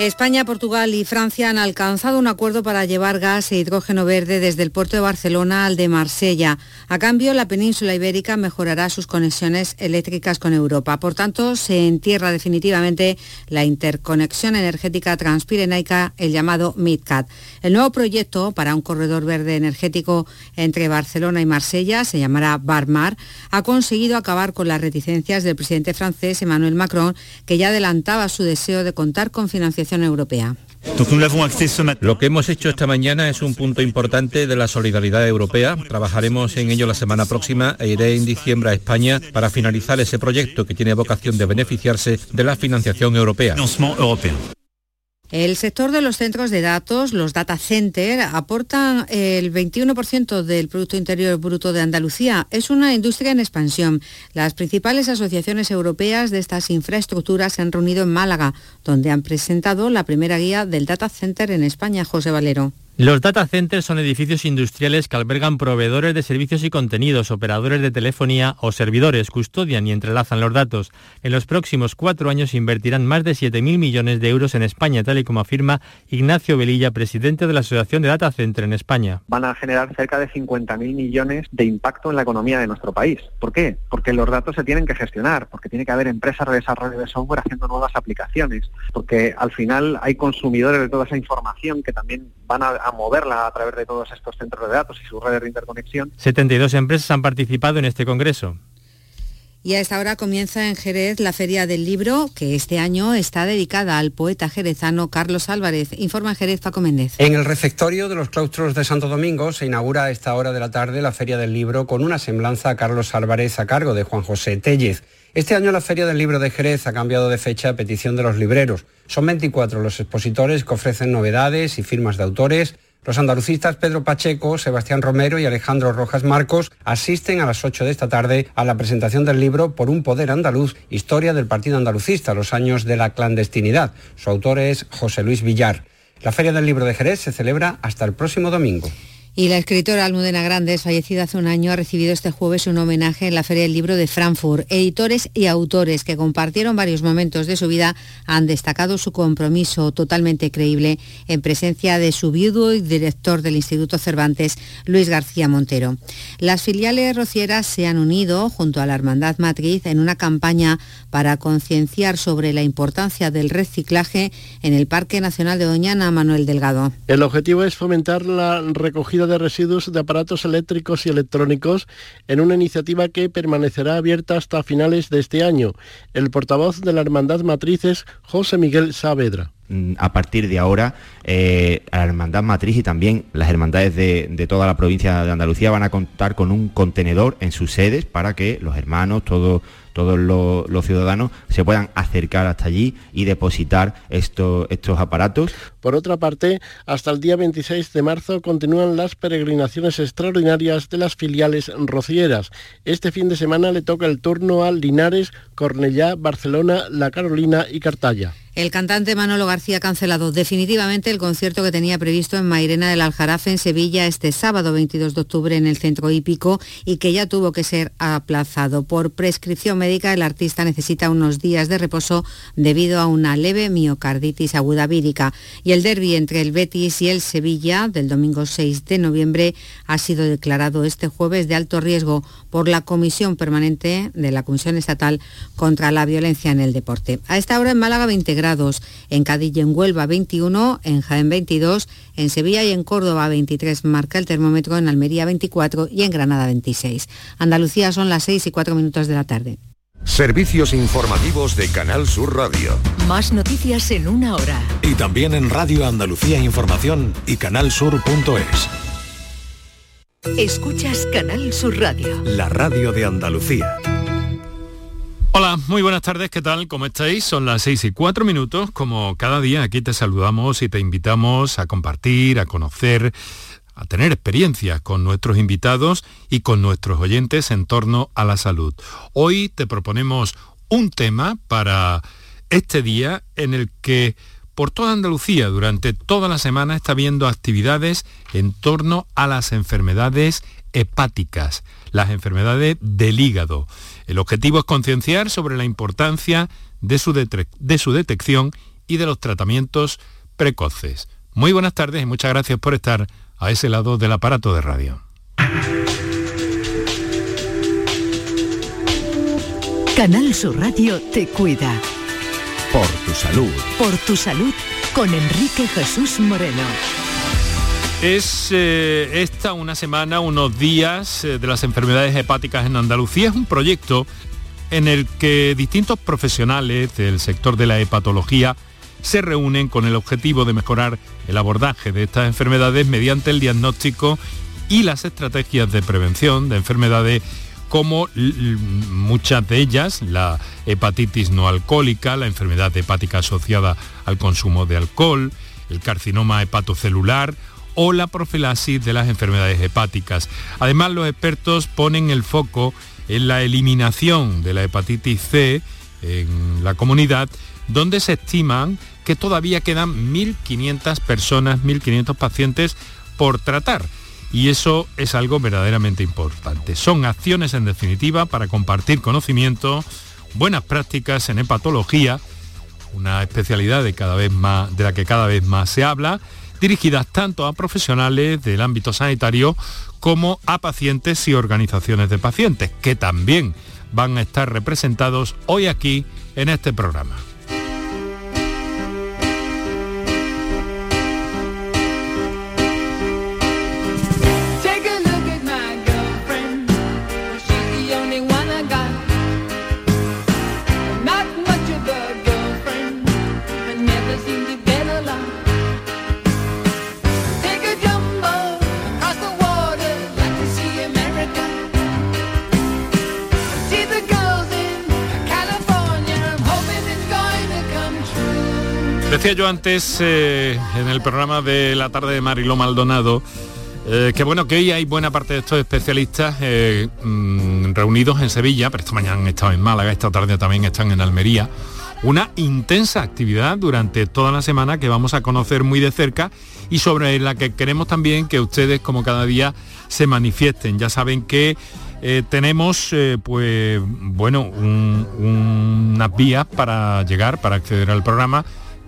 España, Portugal y Francia han alcanzado un acuerdo para llevar gas e hidrógeno verde desde el puerto de Barcelona al de Marsella. A cambio, la península ibérica mejorará sus conexiones eléctricas con Europa. Por tanto, se entierra definitivamente la interconexión energética transpirenaica, el llamado MidCat. El nuevo proyecto para un corredor verde energético entre Barcelona y Marsella, se llamará Barmar, ha conseguido acabar con las reticencias del presidente francés Emmanuel Macron, que ya adelantaba su deseo de contar con financiación europea. Lo que hemos hecho esta mañana es un punto importante de la solidaridad europea. Trabajaremos en ello la semana próxima e iré en diciembre a España para finalizar ese proyecto que tiene vocación de beneficiarse de la financiación europea. El sector de los centros de datos, los data centers, aportan el 21% del Producto Interior Bruto de Andalucía. Es una industria en expansión. Las principales asociaciones europeas de estas infraestructuras se han reunido en Málaga, donde han presentado la primera guía del data center en España, José Valero. Los data centers son edificios industriales que albergan proveedores de servicios y contenidos, operadores de telefonía o servidores, custodian y entrelazan los datos. En los próximos cuatro años invertirán más de 7.000 millones de euros en España, tal y como afirma Ignacio Velilla, presidente de la Asociación de Data Center en España. Van a generar cerca de 50.000 millones de impacto en la economía de nuestro país. ¿Por qué? Porque los datos se tienen que gestionar, porque tiene que haber empresas de desarrollo de software haciendo nuevas aplicaciones, porque al final hay consumidores de toda esa información que también van a a moverla a través de todos estos centros de datos y sus redes de interconexión. 72 empresas han participado en este congreso. Y a esta hora comienza en Jerez la Feria del Libro, que este año está dedicada al poeta jerezano Carlos Álvarez. Informa Jerez Paco Méndez. En el refectorio de los claustros de Santo Domingo se inaugura a esta hora de la tarde la Feria del Libro con una semblanza a Carlos Álvarez a cargo de Juan José Tellez. Este año la Feria del Libro de Jerez ha cambiado de fecha a petición de los libreros. Son 24 los expositores que ofrecen novedades y firmas de autores. Los andalucistas Pedro Pacheco, Sebastián Romero y Alejandro Rojas Marcos asisten a las 8 de esta tarde a la presentación del libro Por un poder andaluz, historia del Partido Andalucista, los años de la clandestinidad. Su autor es José Luis Villar. La Feria del Libro de Jerez se celebra hasta el próximo domingo. Y la escritora Almudena Grandes, fallecida hace un año, ha recibido este jueves un homenaje en la Feria del Libro de Frankfurt. Editores y autores que compartieron varios momentos de su vida han destacado su compromiso totalmente creíble en presencia de su viudo y director del Instituto Cervantes, Luis García Montero. Las filiales rocieras se han unido junto a la Hermandad Matriz en una campaña para concienciar sobre la importancia del reciclaje en el Parque Nacional de Doñana, Manuel Delgado. El objetivo es fomentar la recogida de residuos de aparatos eléctricos y electrónicos en una iniciativa que permanecerá abierta hasta finales de este año. El portavoz de la Hermandad Matriz es José Miguel Saavedra mm, a partir de ahora eh, la Hermandad Matriz y también las hermandades de, toda la provincia de Andalucía van a contar con un contenedor en sus sedes para que los hermanos, todos los, ciudadanos se puedan acercar hasta allí y depositar estos aparatos. Por otra parte, hasta el día 26 de marzo continúan las peregrinaciones extraordinarias de las filiales rocieras. Este fin de semana le toca el turno a Linares, Cornellá, Barcelona, La Carolina y Cartaya. El cantante Manolo García ha cancelado definitivamente el concierto que tenía previsto en Mairena del Aljarafe en Sevilla este sábado 22 de octubre en el centro hípico y que ya tuvo que ser aplazado. Por prescripción médica el artista necesita unos días de reposo debido a una leve miocarditis aguda vírica y el derby entre el Betis y el Sevilla del domingo 6 de noviembre ha sido declarado este jueves de alto riesgo por la Comisión Permanente de la Comisión Estatal contra la Violencia en el Deporte. A esta hora en Málaga 20 grados, en Cádiz y en Huelva 21, en Jaén 22, en Sevilla y en Córdoba 23 marca el termómetro, en Almería 24 y en Granada 26. Andalucía son las 6 y 4 minutos de la tarde. Servicios informativos de Canal Sur Radio. Más noticias en una hora. Y también en Radio Andalucía Información y canalsur.es. Escuchas Canal Sur Radio. La radio de Andalucía. Hola, muy buenas tardes, ¿qué tal? ¿Cómo estáis? Son las 6 y 4 minutos. Como cada día aquí te saludamos y te invitamos a compartir, a conocer, a tener experiencias con nuestros invitados y con nuestros oyentes en torno a la salud. Hoy te proponemos un tema para este día en el que por toda Andalucía durante toda la semana está habiendo actividades en torno a las enfermedades hepáticas, las enfermedades del hígado. El objetivo es concienciar sobre la importancia de su, de su detección y de los tratamientos precoces. Muy buenas tardes y muchas gracias por estar a ese lado del aparato de radio. Canal Sur Radio te cuida. Por tu salud. Por tu salud con Enrique Jesús Moreno. Es eh, esta una semana, unos días eh, de las enfermedades hepáticas en Andalucía. Es un proyecto en el que distintos profesionales del sector de la hepatología se reúnen con el objetivo de mejorar el abordaje de estas enfermedades mediante el diagnóstico y las estrategias de prevención de enfermedades como muchas de ellas, la hepatitis no alcohólica, la enfermedad hepática asociada al consumo de alcohol, el carcinoma hepatocelular o la profilaxis de las enfermedades hepáticas. Además, los expertos ponen el foco en la eliminación de la hepatitis C en la comunidad, donde se estiman que todavía quedan 1.500 personas, 1.500 pacientes por tratar. Y eso es algo verdaderamente importante. Son acciones en definitiva para compartir conocimiento, buenas prácticas en hepatología, una especialidad de, cada vez más, de la que cada vez más se habla, dirigidas tanto a profesionales del ámbito sanitario como a pacientes y organizaciones de pacientes, que también van a estar representados hoy aquí en este programa. Decía yo antes eh, en el programa de la tarde de Mariló Maldonado eh, que bueno, que hoy hay buena parte de estos especialistas eh, mm, reunidos en Sevilla, pero esta mañana han estado en Málaga, esta tarde también están en Almería. Una intensa actividad durante toda la semana que vamos a conocer muy de cerca y sobre la que queremos también que ustedes, como cada día, se manifiesten. Ya saben que tenemos pues bueno unas vías para llegar, para acceder al programa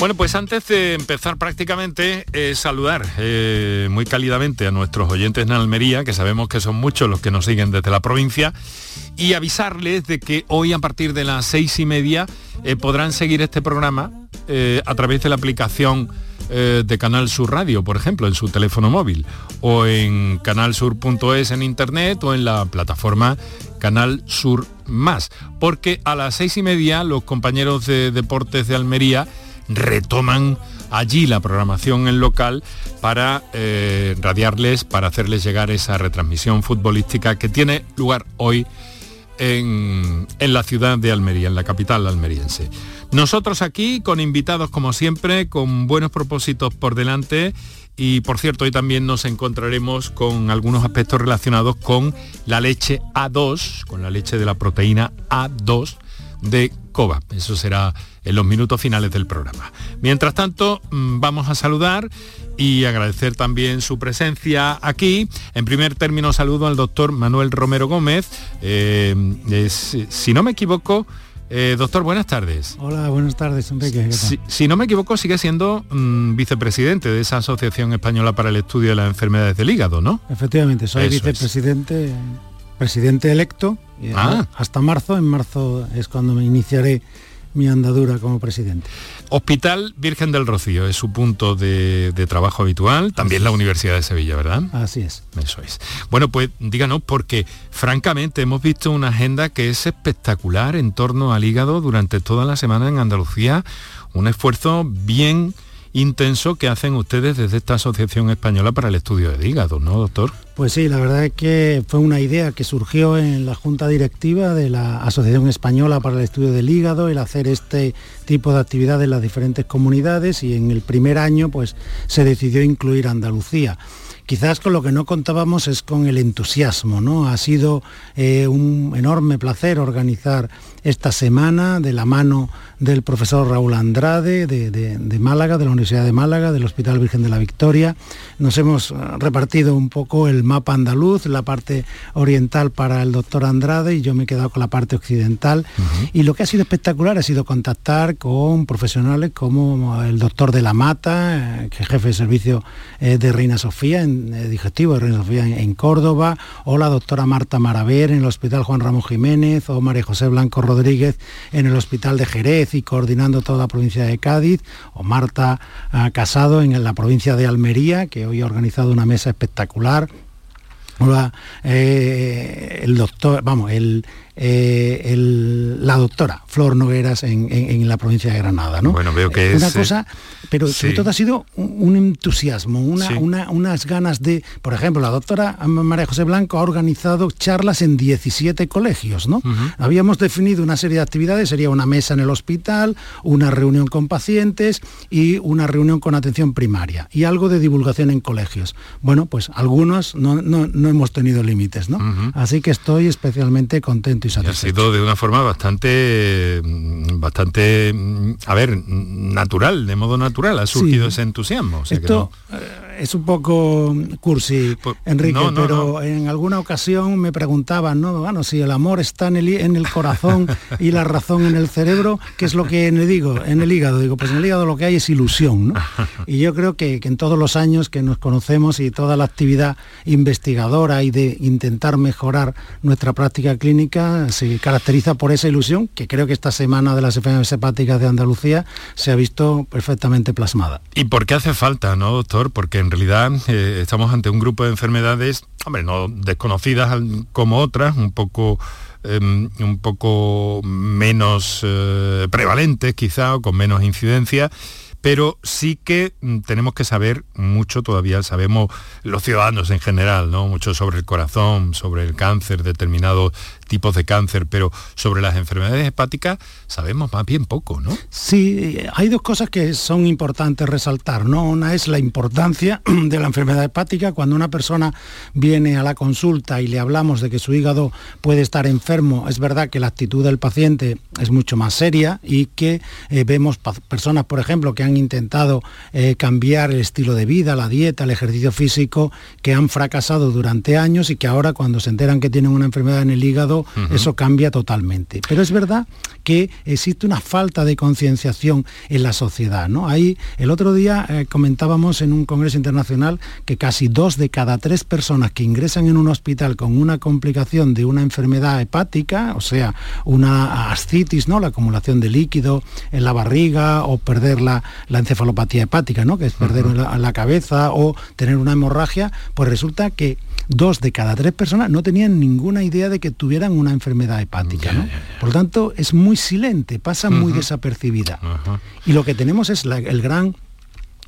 Bueno, pues antes de empezar prácticamente, eh, saludar eh, muy cálidamente a nuestros oyentes en Almería, que sabemos que son muchos los que nos siguen desde la provincia, y avisarles de que hoy a partir de las seis y media eh, podrán seguir este programa a través de la aplicación de Canal Sur Radio, por ejemplo, en su teléfono móvil, o en canalsur.es en internet o en la plataforma Canal Sur Más, porque a las seis y media los compañeros de Deportes de Almería retoman allí la programación en local para eh, radiarles, para hacerles llegar esa retransmisión futbolística que tiene lugar hoy en, en, la ciudad de Almería, en la capital almeriense. Nosotros aquí con invitados como siempre, con buenos propósitos por delante y por cierto hoy también nos encontraremos con algunos aspectos relacionados con la leche A2, con la leche de la proteína A2 de COVA. Eso será en los minutos finales del programa. Mientras tanto, mm, vamos a saludar y agradecer también su presencia aquí. En primer término, saludo al doctor Manuel Romero Gómez. Eh, si no me equivoco, eh, doctor, buenas tardes. Hola, buenas tardes, Enrique. Si, no me equivoco, sigue siendo mm, vicepresidente de esa Asociación Española para el Estudio de las Enfermedades del Hígado, ¿no? Efectivamente, soy vicepresidente, presidente electo. Ah. Hasta marzo, en marzo es cuando me iniciaré mi andadura como presidente. Hospital Virgen del Rocío es su punto de, trabajo habitual, también la Universidad de Sevilla, ¿verdad? Así es. Eso es. Bueno, pues díganos, porque francamente hemos visto una agenda que es espectacular en torno al hígado durante toda la semana en Andalucía, un esfuerzo bien intenso que hacen ustedes desde esta Asociación Española para el Estudio del Hígado, ¿no, doctor? Pues sí, la verdad es que fue una idea que surgió en la Junta Directiva de la Asociación Española para el Estudio del Hígado, el hacer este tipo de actividad en las diferentes comunidades y en el primer año pues se decidió incluir Andalucía. Quizás con lo que no contábamos es con el entusiasmo, ¿no? Ha sido eh, un enorme placer organizar esta semana de la mano del profesor Raúl Andrade de, Málaga, de la Universidad de Málaga, del Hospital Virgen de la Victoria. Nos hemos eh, repartido un poco el mapa andaluz, la parte oriental para el doctor Andrade y yo me he quedado con la parte occidental. Y lo que ha sido espectacular ha sido contactar con profesionales como el doctor de la Mata, eh, que es jefe de servicio eh, de Reina Sofía, en digestivo de Reina Sofía en, Córdoba, o la doctora Marta Maraver en el Hospital Juan Ramón Jiménez, o María José Blanco Rodríguez en el Hospital de Jerez y coordinando toda la provincia de Cádiz, o Marta ah, Casado en la provincia de Almería, que hoy ha organizado una mesa espectacular. Eh, el doctor, vamos, el, eh, la doctora Flor Nogueras en, la provincia de Granada. ¿no? Bueno, veo que una es... cosa, pero sobre todo ha sido un, entusiasmo, una, unas ganas de... Por ejemplo, la doctora María José Blanco ha organizado charlas en 17 colegios. ¿no? Habíamos definido una serie de actividades, sería una mesa en el hospital, una reunión con pacientes y una reunión con atención primaria y algo de divulgación en colegios. Bueno, pues algunos no, hemos tenido límites, ¿no? Así que estoy especialmente contento ha sido de una forma bastante, mm, bastante, mm, a ver, natural, de modo natural, ha surgido ese entusiasmo. Esto eh, es un poco cursi, pues, Enrique, pero en alguna ocasión me preguntaban, ¿no? Bueno, si el amor está en el, en el corazón y la razón en el cerebro, ¿qué es lo que el, digo, en el hígado? Digo, pues en el hígado lo que hay es ilusión, ¿no? Y yo creo que, que en todos los años que nos conocemos y toda la actividad investigadora y de intentar mejorar nuestra práctica clínica, se caracteriza por esa ilusión que creo que esta semana de las enfermedades hepáticas de Andalucía se ha visto perfectamente plasmada. ¿Y por qué hace falta, no, doctor? Porque en realidad eh, estamos ante un grupo de enfermedades, hombre, no desconocidas como otras, un poco... Em, un poco menos eh, prevalentes quizá o con menos incidencia pero sí que mm, tenemos que saber mucho todavía, sabemos los ciudadanos en general, ¿no? Mucho sobre el corazón, sobre el cáncer, determinados tipos de cáncer, pero sobre las enfermedades hepáticas sabemos más bien poco, ¿no? Sí, hay dos cosas que son importantes resaltar, ¿no? Una es la importancia de la enfermedad hepática. Cuando una persona viene a la consulta y le hablamos de que su hígado puede estar enfermo, es verdad que la actitud del paciente es mucho más seria y que eh, vemos personas, por ejemplo, que han intentado eh, cambiar el estilo de vida, la dieta, el ejercicio físico, que han fracasado durante años y que ahora cuando se enteran que tienen una enfermedad en el hígado, eso cambia totalmente. Pero es verdad que existe una falta de concienciación en la sociedad. ¿no? Ahí el otro día eh, comentábamos en un congreso internacional que casi dos de cada tres personas que ingresan en un hospital con una complicación de una enfermedad hepática, o sea, una ascitis, ¿no? la acumulación de líquido en la barriga o perder la, la encefalopatía hepática, ¿no? que es perder la, cabeza o tener una hemorragia, pues resulta que dos de cada tres personas no tenían ninguna idea de que tuvieran una enfermedad hepática. ¿no? Por lo tanto, es muy silente, pasa muy desapercibida. Y lo que tenemos es el gran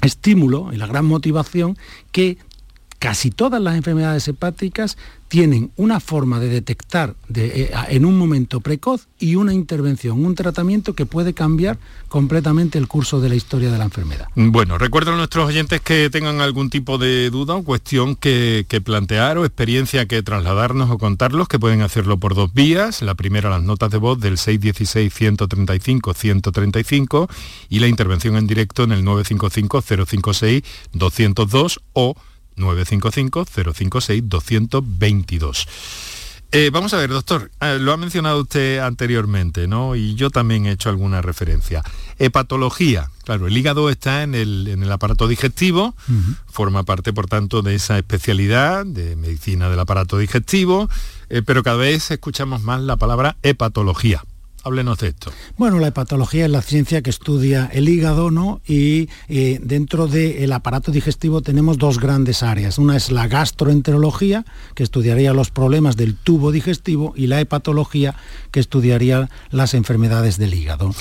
estímulo y la gran motivación que casi todas las enfermedades hepáticas tienen una forma de detectar eh, en un momento precoz y una intervención, un tratamiento que puede cambiar completamente el curso de la historia de la enfermedad. Bueno, recuerdo a nuestros oyentes que tengan algún tipo de duda o cuestión que, plantear o experiencia que trasladarnos o contarlos, que pueden hacerlo por dos vías. La primera, las notas de voz del 616-135-135 y la intervención en directo en el 955-056-202 o 955-056-222. Eh, vamos a ver, doctor, eh, lo ha mencionado usted anteriormente, ¿no? Y yo también he hecho alguna referencia. Hepatología, claro, el hígado está en el, aparato digestivo, forma parte, por tanto, de esa especialidad de medicina del aparato digestivo, eh, pero cada vez escuchamos más la palabra hepatología. Háblenos de esto. Bueno, la hepatología es la ciencia que estudia el hígado, ¿no? Y eh, dentro del aparato digestivo tenemos dos grandes áreas. Una es la gastroenterología, que estudiaría los problemas del tubo digestivo, y la hepatología, que estudiaría las enfermedades del hígado.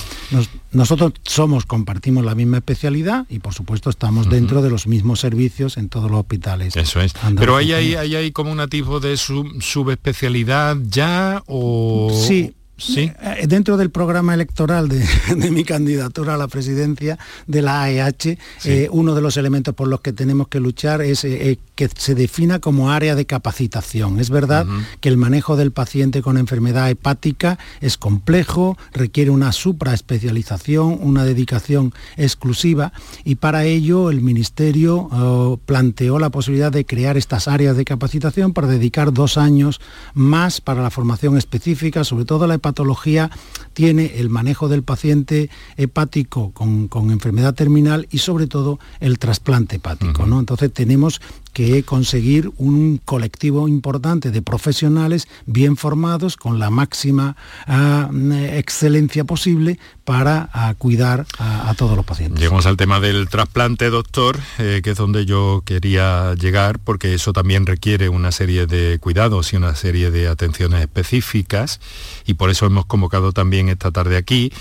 nosotros somos, compartimos la misma especialidad y por supuesto estamos dentro de los mismos servicios en todos los hospitales. Eso es. Pero hay, hay, hay, como un tipo de subespecialidad ya o... Sí, Sí. Eh, dentro del programa electoral de, mi candidatura a la presidencia de la AEH, eh, uno de los elementos por los que tenemos que luchar es eh, que se defina como área de capacitación. Es verdad que el manejo del paciente con enfermedad hepática es complejo, requiere una supraespecialización, una dedicación exclusiva y para ello el Ministerio planteó la posibilidad de crear estas áreas de capacitación para dedicar dos años más para la formación específica, sobre todo la patología tiene el manejo del paciente hepático con, enfermedad terminal y sobre todo el trasplante hepático. ¿no? Entonces tenemos que conseguir un colectivo importante de profesionales bien formados con la máxima ah, excelencia posible para ah, cuidar a, todos los pacientes. Llegamos al tema del trasplante, doctor, eh, que es donde yo quería llegar, porque eso también requiere una serie de cuidados y una serie de atenciones específicas, y por eso hemos convocado también esta tarde aquí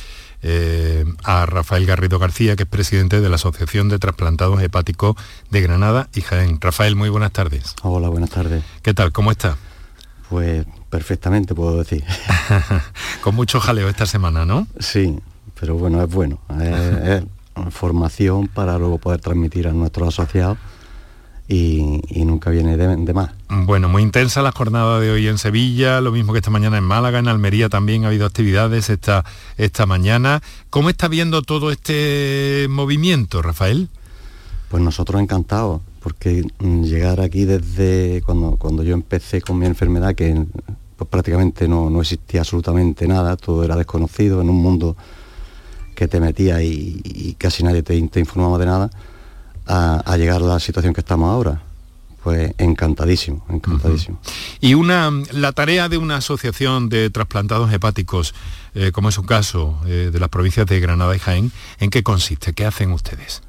eh, a Rafael Garrido García, que es presidente de la Asociación de Trasplantados Hepáticos de Granada y Jaén. Rafael, muy buenas tardes. Hola, buenas tardes. ¿Qué tal? ¿Cómo está? Pues perfectamente, puedo decir. Con mucho jaleo esta semana, ¿no? Sí, pero bueno, es bueno. es formación para luego poder transmitir a nuestros asociados y, nunca viene de, más. Bueno, muy intensa la jornada de hoy en Sevilla, lo mismo que esta mañana en Málaga, en Almería también ha habido actividades esta, esta mañana. ¿Cómo está viendo todo este movimiento, Rafael? Pues nosotros encantados, porque llegar aquí desde cuando, cuando yo empecé con mi enfermedad, que pues prácticamente no, existía absolutamente nada, todo era desconocido en un mundo que te metía y, casi nadie te informaba de nada a, llegar a la situación que estamos ahora pues encantadísimo, encantadísimo. Y una, la tarea de una asociación de trasplantados hepáticos, eh, como es un caso eh, de las provincias de Granada y Jaén, ¿en qué consiste? ¿Qué hacen ustedes?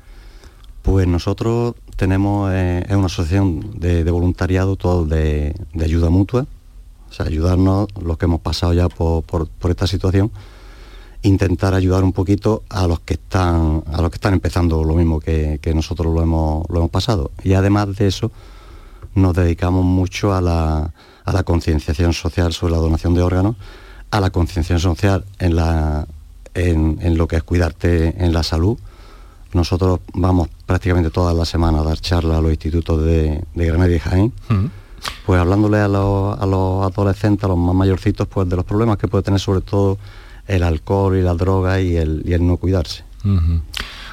Pues nosotros tenemos eh, una asociación de, voluntariado todo de, ayuda mutua, o sea, ayudarnos los que hemos pasado ya por esta situación intentar ayudar un poquito a los que están a los que están empezando lo mismo que, nosotros lo hemos, lo hemos pasado. Y además de eso nos dedicamos mucho a la, a la concienciación social sobre la donación de órganos a la concienciación social en la en, lo que es cuidarte en la salud. Nosotros vamos prácticamente todas las semanas a dar charlas a los institutos de, de Granada y Jaén. Pues hablándole a los, a los adolescentes a los más mayorcitos pues de los problemas que puede tener sobre todo el alcohol y la droga y el, no cuidarse.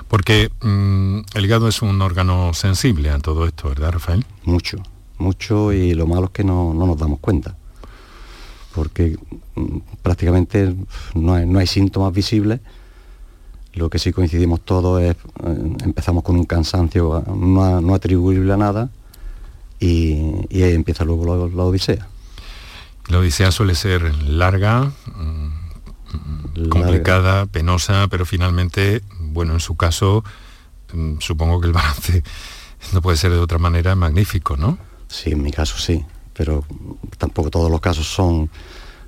Porque mm, el hígado es un órgano sensible a todo esto, ¿verdad, Rafael? Mucho, mucho y lo malo es que no, nos damos cuenta. Porque mm, prácticamente no hay, síntomas visibles. Lo que sí coincidimos todos es, eh, empezamos con un cansancio no, atribuible a nada y, ahí empieza luego la, la odisea. La odisea suele ser larga, mm, complicada, penosa, pero finalmente, bueno, en su caso, mm, supongo que el balance no puede ser de otra manera magnífico, ¿no? Sí, en mi caso sí, pero tampoco todos los casos son,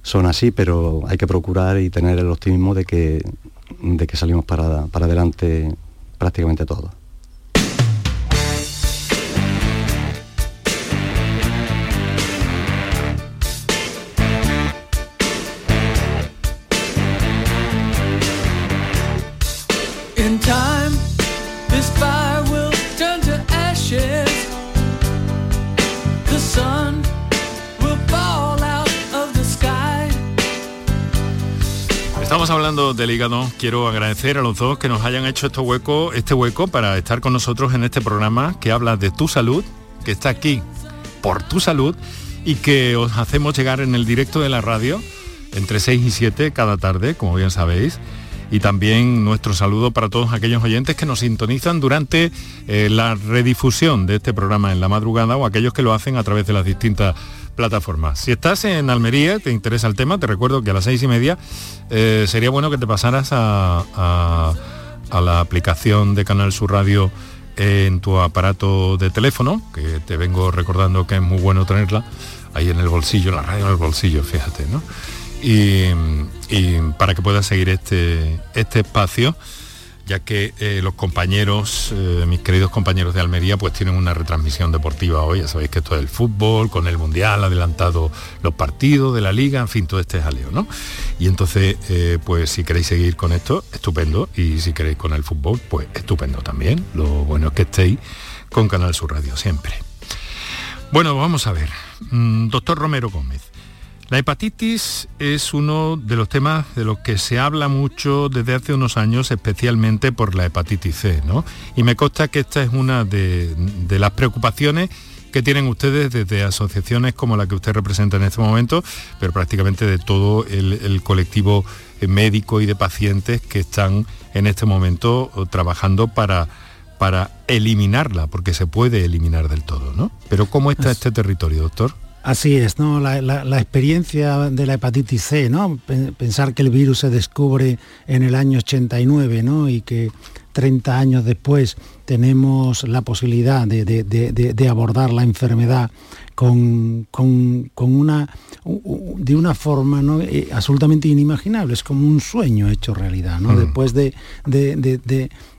son así, pero hay que procurar y tener el optimismo de que, de que salimos para, para adelante prácticamente todos. Estamos hablando del hígado. Quiero agradecer a los dos que nos hayan hecho este hueco, este hueco para estar con nosotros en este programa que habla de tu salud, que está aquí por tu salud y que os hacemos llegar en el directo de la radio entre 6 y 7 cada tarde, como bien sabéis. Y también nuestro saludo para todos aquellos oyentes que nos sintonizan durante eh, la redifusión de este programa en la madrugada o aquellos que lo hacen a través de las distintas plataformas. Si estás en Almería, te interesa el tema, te recuerdo que a las seis y media eh, sería bueno que te pasaras a, a la aplicación de Canal Sur Radio en tu aparato de teléfono, que te vengo recordando que es muy bueno tenerla ahí en el bolsillo, la radio en el bolsillo, fíjate, ¿no? Y, para que puedas seguir este, este espacio ya que eh, los compañeros, eh, mis queridos compañeros de Almería, pues tienen una retransmisión deportiva hoy, ya sabéis que esto es el fútbol, con el Mundial, adelantado los partidos de la liga, en fin, todo este jaleo, ¿no? Y entonces, eh, pues si queréis seguir con esto, estupendo, y si queréis con el fútbol, pues estupendo también. Lo bueno es que estéis con Canal Sur Radio siempre. Bueno, vamos a ver. Mm, doctor Romero Gómez. La hepatitis es uno de los temas de los que se habla mucho desde hace unos años, especialmente por la hepatitis C, ¿no? Y me consta que esta es una de, las preocupaciones que tienen ustedes desde asociaciones como la que usted representa en este momento, pero prácticamente de todo el, colectivo médico y de pacientes que están en este momento trabajando para, para eliminarla, porque se puede eliminar del todo, ¿no? Pero ¿cómo está este territorio, doctor? Así es, ¿no? La, experiencia de la hepatitis C, ¿no? Pensar que el virus se descubre en el año 89, ¿no? Y que 30 años después tenemos la posibilidad de, abordar la enfermedad con, una, de una forma ¿no? Eh, absolutamente inimaginable, es como un sueño hecho realidad, ¿no? Mm. Después de,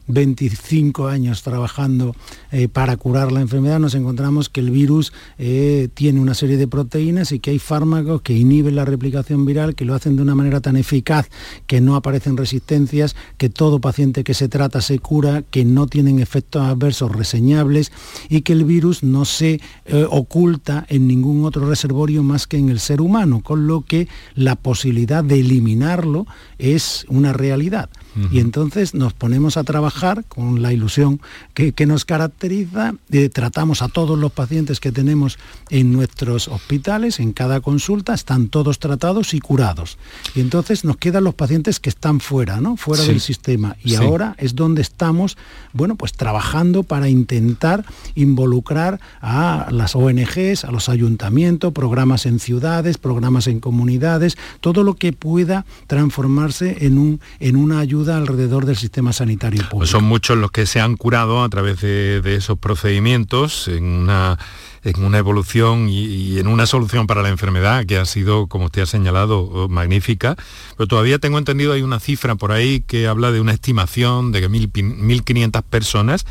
25 años trabajando eh, para curar la enfermedad, nos encontramos que el virus eh, tiene una serie de proteínas y que hay fármacos que inhiben la replicación viral, que lo hacen de una manera tan eficaz que no aparecen resistencias, que todo paciente que se trata se cura, que no tienen efectos adversos reseñables y que el virus no se eh, oculta en ningún otro reservorio más que en el ser humano, con lo que la posibilidad de eliminarlo es una realidad. Y entonces nos ponemos a trabajar con la ilusión que, nos caracteriza, eh, tratamos a todos los pacientes que tenemos en nuestros hospitales, en cada consulta, están todos tratados y curados. Y entonces nos quedan los pacientes que están fuera, ¿no? Fuera del sistema. Y ahora es donde estamos, bueno, pues trabajando para intentar involucrar a las ONGs, a los ayuntamientos, programas en ciudades, programas en comunidades, todo lo que pueda transformarse en, un, en una ayuda alrededor del sistema sanitario público. Pues son muchos los que se han curado a través de, esos procedimientos en una en una evolución y, en una solución para la enfermedad que ha sido, como usted ha señalado, magnífica. Pero todavía tengo entendido, hay una cifra por ahí que habla de una estimación de que 1.500 personas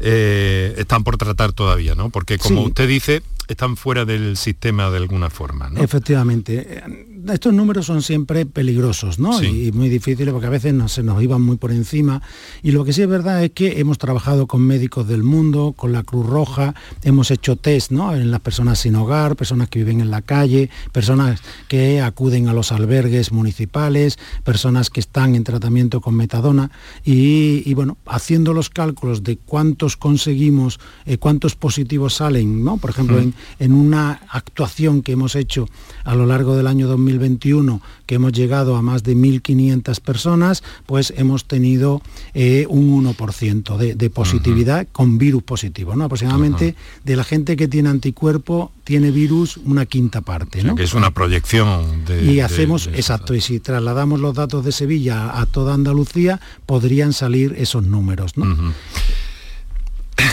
eh, están por tratar todavía, ¿no? Porque como usted dice, están fuera del sistema de alguna forma. ¿no? Efectivamente. Estos números son siempre peligrosos ¿no? y muy difíciles porque a veces no, se nos iban muy por encima. Y lo que sí es verdad es que hemos trabajado con médicos del mundo, con la Cruz Roja, hemos hecho test ¿no? en las personas sin hogar, personas que viven en la calle, personas que acuden a los albergues municipales, personas que están en tratamiento con metadona y, bueno, haciendo los cálculos de cuántos conseguimos, eh, cuántos positivos salen, ¿no? por ejemplo, en, en una actuación que hemos hecho a lo largo del año 2021, que hemos llegado a más de 1.500 personas, pues hemos tenido eh, un 1% de, positividad con virus positivo. ¿no? Aproximadamente de la gente que tiene anticuerpo tiene virus una quinta parte. ¿no? que es una proyección de... Y hacemos, exacto, y si trasladamos los datos de Sevilla a toda Andalucía, podrían salir esos números. ¿no?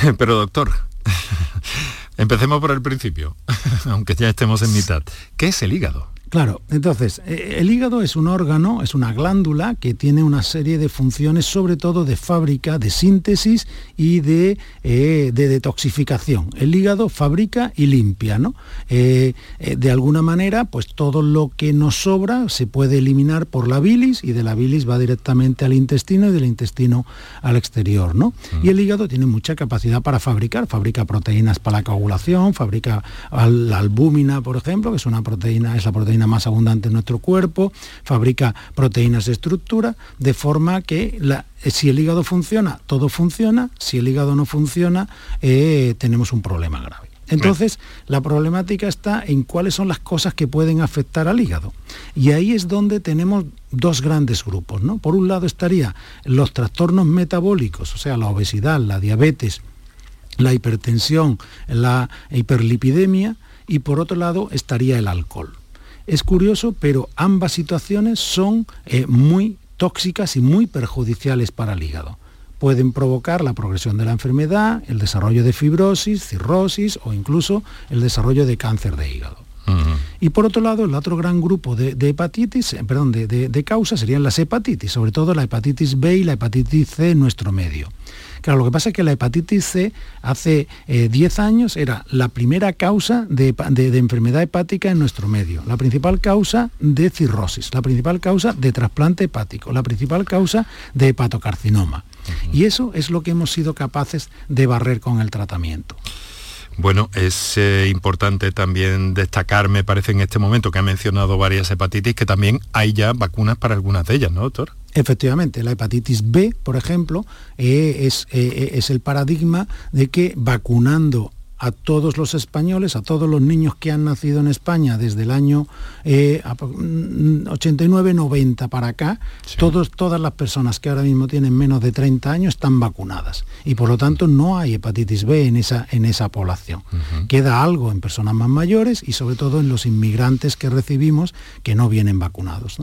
Pero doctor, Empecemos por el principio, aunque ya estemos en mitad. ¿Qué es el hígado? Claro, entonces, eh, el hígado es un órgano, es una glándula que tiene una serie de funciones, sobre todo de fábrica, de síntesis y de, eh, detoxificación. El hígado fabrica y limpia, ¿no? Eh, de alguna manera, pues todo lo que nos sobra se puede eliminar por la bilis y de la bilis va directamente al intestino y del intestino al exterior, ¿no? Mm. Y el hígado tiene mucha capacidad para fabricar, fabrica proteínas para la coagulación, fabrica la albúmina, por ejemplo, que es una proteína, es la proteína más abundante en nuestro cuerpo, fabrica proteínas de estructura, de forma que eh, si el hígado funciona, todo funciona, si el hígado no funciona, eh, tenemos un problema grave. Entonces, la problemática está en cuáles son las cosas que pueden afectar al hígado. Y ahí es donde tenemos dos grandes grupos. ¿no? Por un lado estaría los trastornos metabólicos, o sea, la obesidad, la diabetes, la hipertensión, la hiperlipidemia, y por otro lado estaría el alcohol. Es curioso, pero ambas situaciones son eh, muy tóxicas y muy perjudiciales para el hígado. Pueden provocar la progresión de la enfermedad, el desarrollo de fibrosis, cirrosis o incluso el desarrollo de cáncer de hígado. Y por otro lado, el otro gran grupo de, hepatitis, eh, perdón, de, de, causas serían las hepatitis, sobre todo la hepatitis B y la hepatitis C en nuestro medio. Claro, lo que pasa es que la hepatitis C hace 10 eh, años era la primera causa de, enfermedad hepática en nuestro medio, la principal causa de cirrosis, la principal causa de trasplante hepático, la principal causa de hepatocarcinoma. Y eso es lo que hemos sido capaces de barrer con el tratamiento. Bueno, es eh, importante también destacar, me parece en este momento que ha mencionado varias hepatitis, que también hay ya vacunas para algunas de ellas, ¿no, doctor? Efectivamente, la hepatitis B, por ejemplo, eh, es, eh, es, el paradigma de que vacunando a todos los españoles, a todos los niños que han nacido en España desde el año 89-90 eh, para acá, todos, todas las personas que ahora mismo tienen menos de 30 años están vacunadas y por lo tanto no hay hepatitis B en esa, en esa población. Queda algo en personas más mayores y sobre todo en los inmigrantes que recibimos que no vienen vacunados.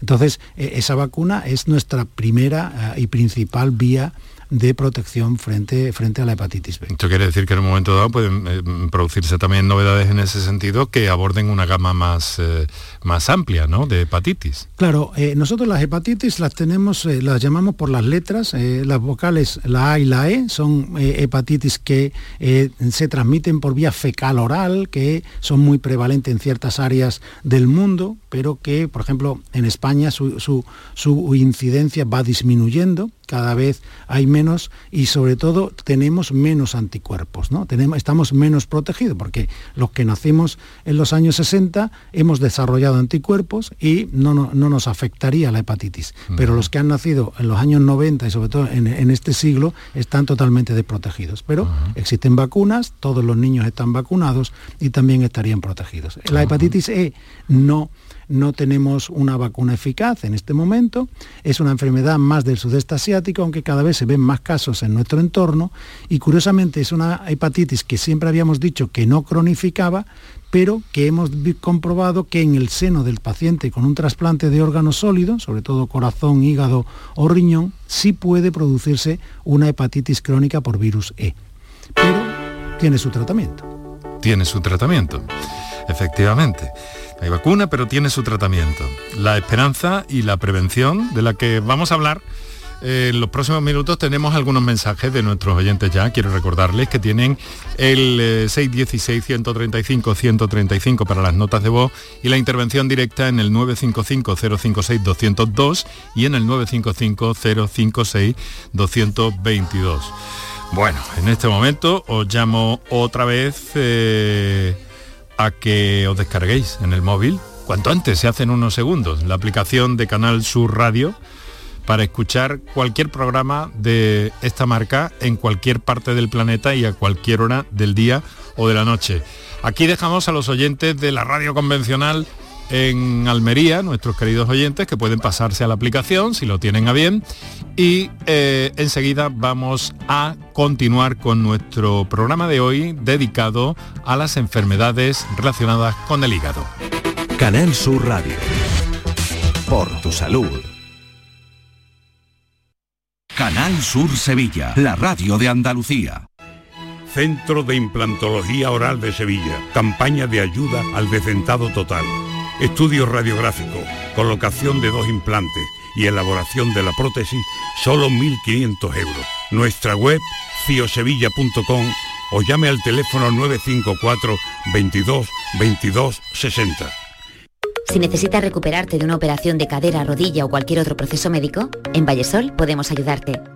Entonces, e, esa vacuna es nuestra primera eh, y principal vía de protección frente, frente a la hepatitis B. Esto quiere decir que en un momento dado pueden eh, producirse también novedades en ese sentido que aborden una gama más, eh, más amplia ¿no? de hepatitis. Claro, eh, nosotros las hepatitis las tenemos, las llamamos por las letras, las vocales, la A y la E, son hepatitis que se transmiten por vía fecal oral, que son muy prevalentes en ciertas áreas del mundo, pero que, por ejemplo, en España su, su incidencia va disminuyendo cada vez hay menos y sobre todo tenemos menos anticuerpos, ¿no? Tenemos, estamos menos protegidos porque los que nacimos en los años 60 hemos desarrollado anticuerpos y no, no, nos afectaría la hepatitis. Pero los que han nacido en los años 90 y sobre todo en, este siglo están totalmente desprotegidos. Pero existen vacunas, todos los niños están vacunados y también estarían protegidos. La hepatitis E no no tenemos una vacuna eficaz en este momento. Es una enfermedad más del sudeste asiático, aunque cada vez se ven más casos en nuestro entorno. Y curiosamente es una hepatitis que siempre habíamos dicho que no cronificaba, pero que hemos comprobado que en el seno del paciente con un trasplante de órganos sólidos, sobre todo corazón, hígado o riñón, sí puede producirse una hepatitis crónica por virus E. Pero tiene su tratamiento. Tiene su tratamiento, efectivamente. Hay vacuna, pero tiene su tratamiento. La esperanza y la prevención, de la que vamos a hablar eh, en los próximos minutos tenemos algunos mensajes de nuestros oyentes ya. Quiero recordarles que tienen el 616-135-135 eh, para las notas de voz y la intervención directa en el 955-056-202 y en el 955-056-222. Bueno, en este momento os llamo otra vez... Eh, a que os descarguéis en el móvil, cuanto antes, se hacen unos segundos, la aplicación de Canal Sur Radio para escuchar cualquier programa de esta marca en cualquier parte del planeta y a cualquier hora del día o de la noche. Aquí dejamos a los oyentes de la radio convencional en Almería, nuestros queridos oyentes, que pueden pasarse a la aplicación si lo tienen a bien. Y eh, enseguida vamos a continuar con nuestro programa de hoy dedicado a las enfermedades relacionadas con el hígado. Canal Sur Radio. Por tu salud. Canal Sur Sevilla, la radio de Andalucía. Centro de Implantología Oral de Sevilla. Campaña de ayuda al decentado total Estudio radiográfico, colocación de dos implantes y elaboración de la prótesis, solo 1.500 euros. Nuestra web, ciosevilla.com o llame al teléfono 954 22 22 60. Si necesitas recuperarte de una operación de cadera, rodilla o cualquier otro proceso médico, en Vallesol podemos ayudarte.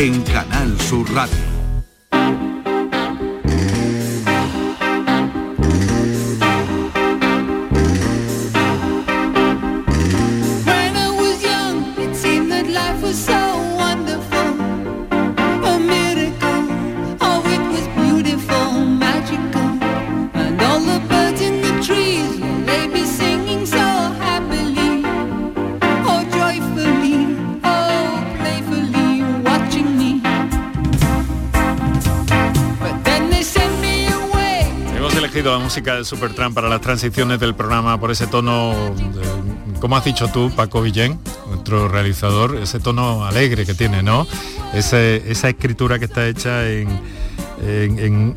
en Canal Sur Radio. La música de Supertramp para las transiciones del programa por ese tono, de- como has dicho tú, Paco Villén, nuestro realizador, ese tono alegre que tiene, ¿no? Ese- esa escritura que está hecha en-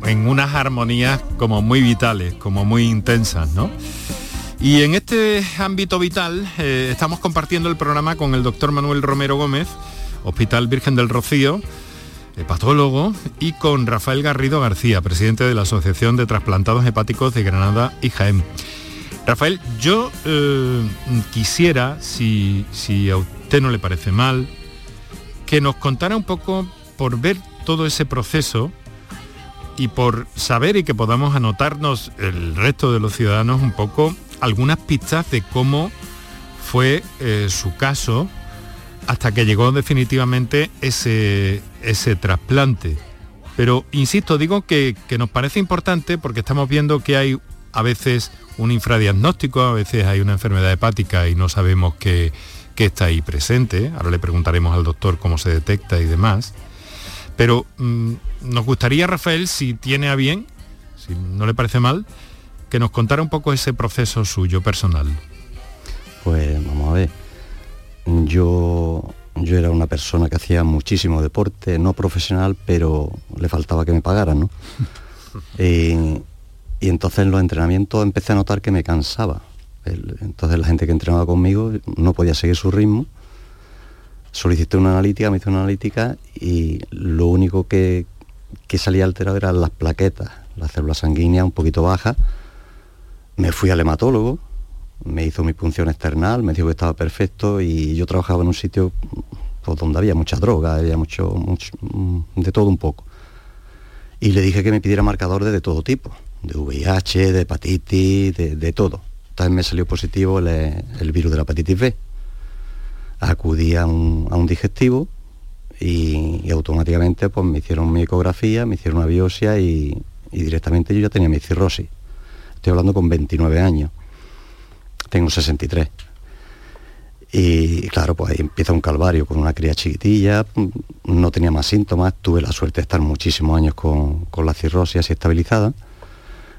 en unas armonías como muy vitales, como muy intensas, ¿no? Y en este ámbito vital eh, estamos compartiendo el programa con el doctor Manuel Romero Gómez, Hospital Virgen del Rocío, hepatólogo, y con Rafael Garrido García, presidente de la Asociación de Trasplantados Hepáticos de Granada y Jaén. Rafael, yo eh, quisiera, si, si a usted no le parece mal, que nos contara un poco por ver todo ese proceso y por saber y que podamos anotarnos el resto de los ciudadanos un poco algunas pistas de cómo fue eh, su caso hasta que llegó definitivamente ese, ese trasplante. Pero, insisto, digo que, que nos parece importante porque estamos viendo que hay a veces un infradiagnóstico, a veces hay una enfermedad hepática y no sabemos que, está ahí presente. Ahora le preguntaremos al doctor cómo se detecta y demás. Pero mm, nos gustaría, Rafael, si tiene a bien, si no le parece mal, que nos contara un poco ese proceso suyo personal. Pues vamos a ver. Yo, yo era una persona que hacía muchísimo deporte, no profesional, pero le faltaba que me pagaran, ¿no? y, y entonces en los entrenamientos empecé a notar que me cansaba. El- entonces la gente que entrenaba conmigo no podía seguir su ritmo. Solicité una analítica, me hice una analítica y lo único que, que salía alterado eran las plaquetas, la célula sanguínea un poquito baja. Me fui al hematólogo, me hizo mi punción external, me dijo que estaba perfecto y yo trabajaba en un sitio pues, donde había mucha droga, había mucho, mucho, mm, de todo un poco. Y le dije que me pidiera marcadores de todo tipo, de VIH, de hepatitis, de, todo. Entonces me salió positivo el, virus de la hepatitis B. Acudí a un, a un digestivo y, y automáticamente pues, me hicieron mi ecografía, me hicieron una biopsia y, y directamente yo ya tenía mi cirrosis. Estoy hablando con 29 años tengo 63. Y claro, pues ahí empieza un calvario con una cría chiquitilla, mm, no tenía más síntomas, tuve la suerte de estar muchísimos años con, con la cirrosis así estabilizada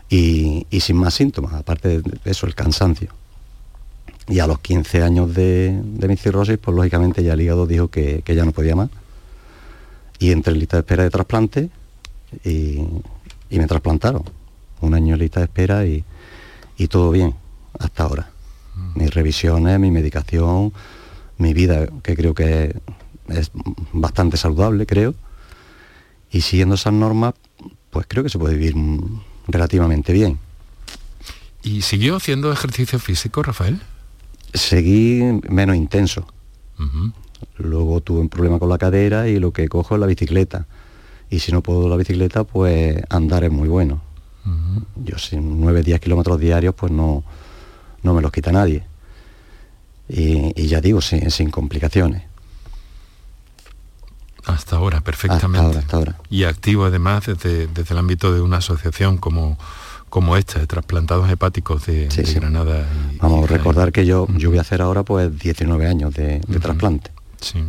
y, sin más síntomas, aparte de eso, el cansancio. Y a los 15 años de, de mi cirrosis, pues lógicamente ya el hígado dijo que, ya no podía más. Y entré en lista de espera de trasplante y, me trasplantaron. Un año en lista de espera y todo bien hasta ahora. Mis revisiones, mi medicación, mi vida, que creo que es bastante saludable, creo. Y siguiendo esas normas, pues creo que se puede vivir relativamente bien. ¿Y siguió haciendo ejercicio físico, Rafael? Seguí menos intenso. Luego tuve un problema con la cadera y lo que cojo es la bicicleta. Y si no puedo la bicicleta, pues andar es muy bueno. Yo sin 9, 10 kilómetros diarios, pues no, no me los quita nadie. Y, y ya digo, sin, sin complicaciones. Hasta ahora, perfectamente. Hasta ahora, Y activo además desde, desde el ámbito de una asociación como, como esta, de trasplantados hepáticos de, de Granada. y- Vamos a recordar que yo, yo voy a hacer ahora pues 19 años de, de trasplante. Sí.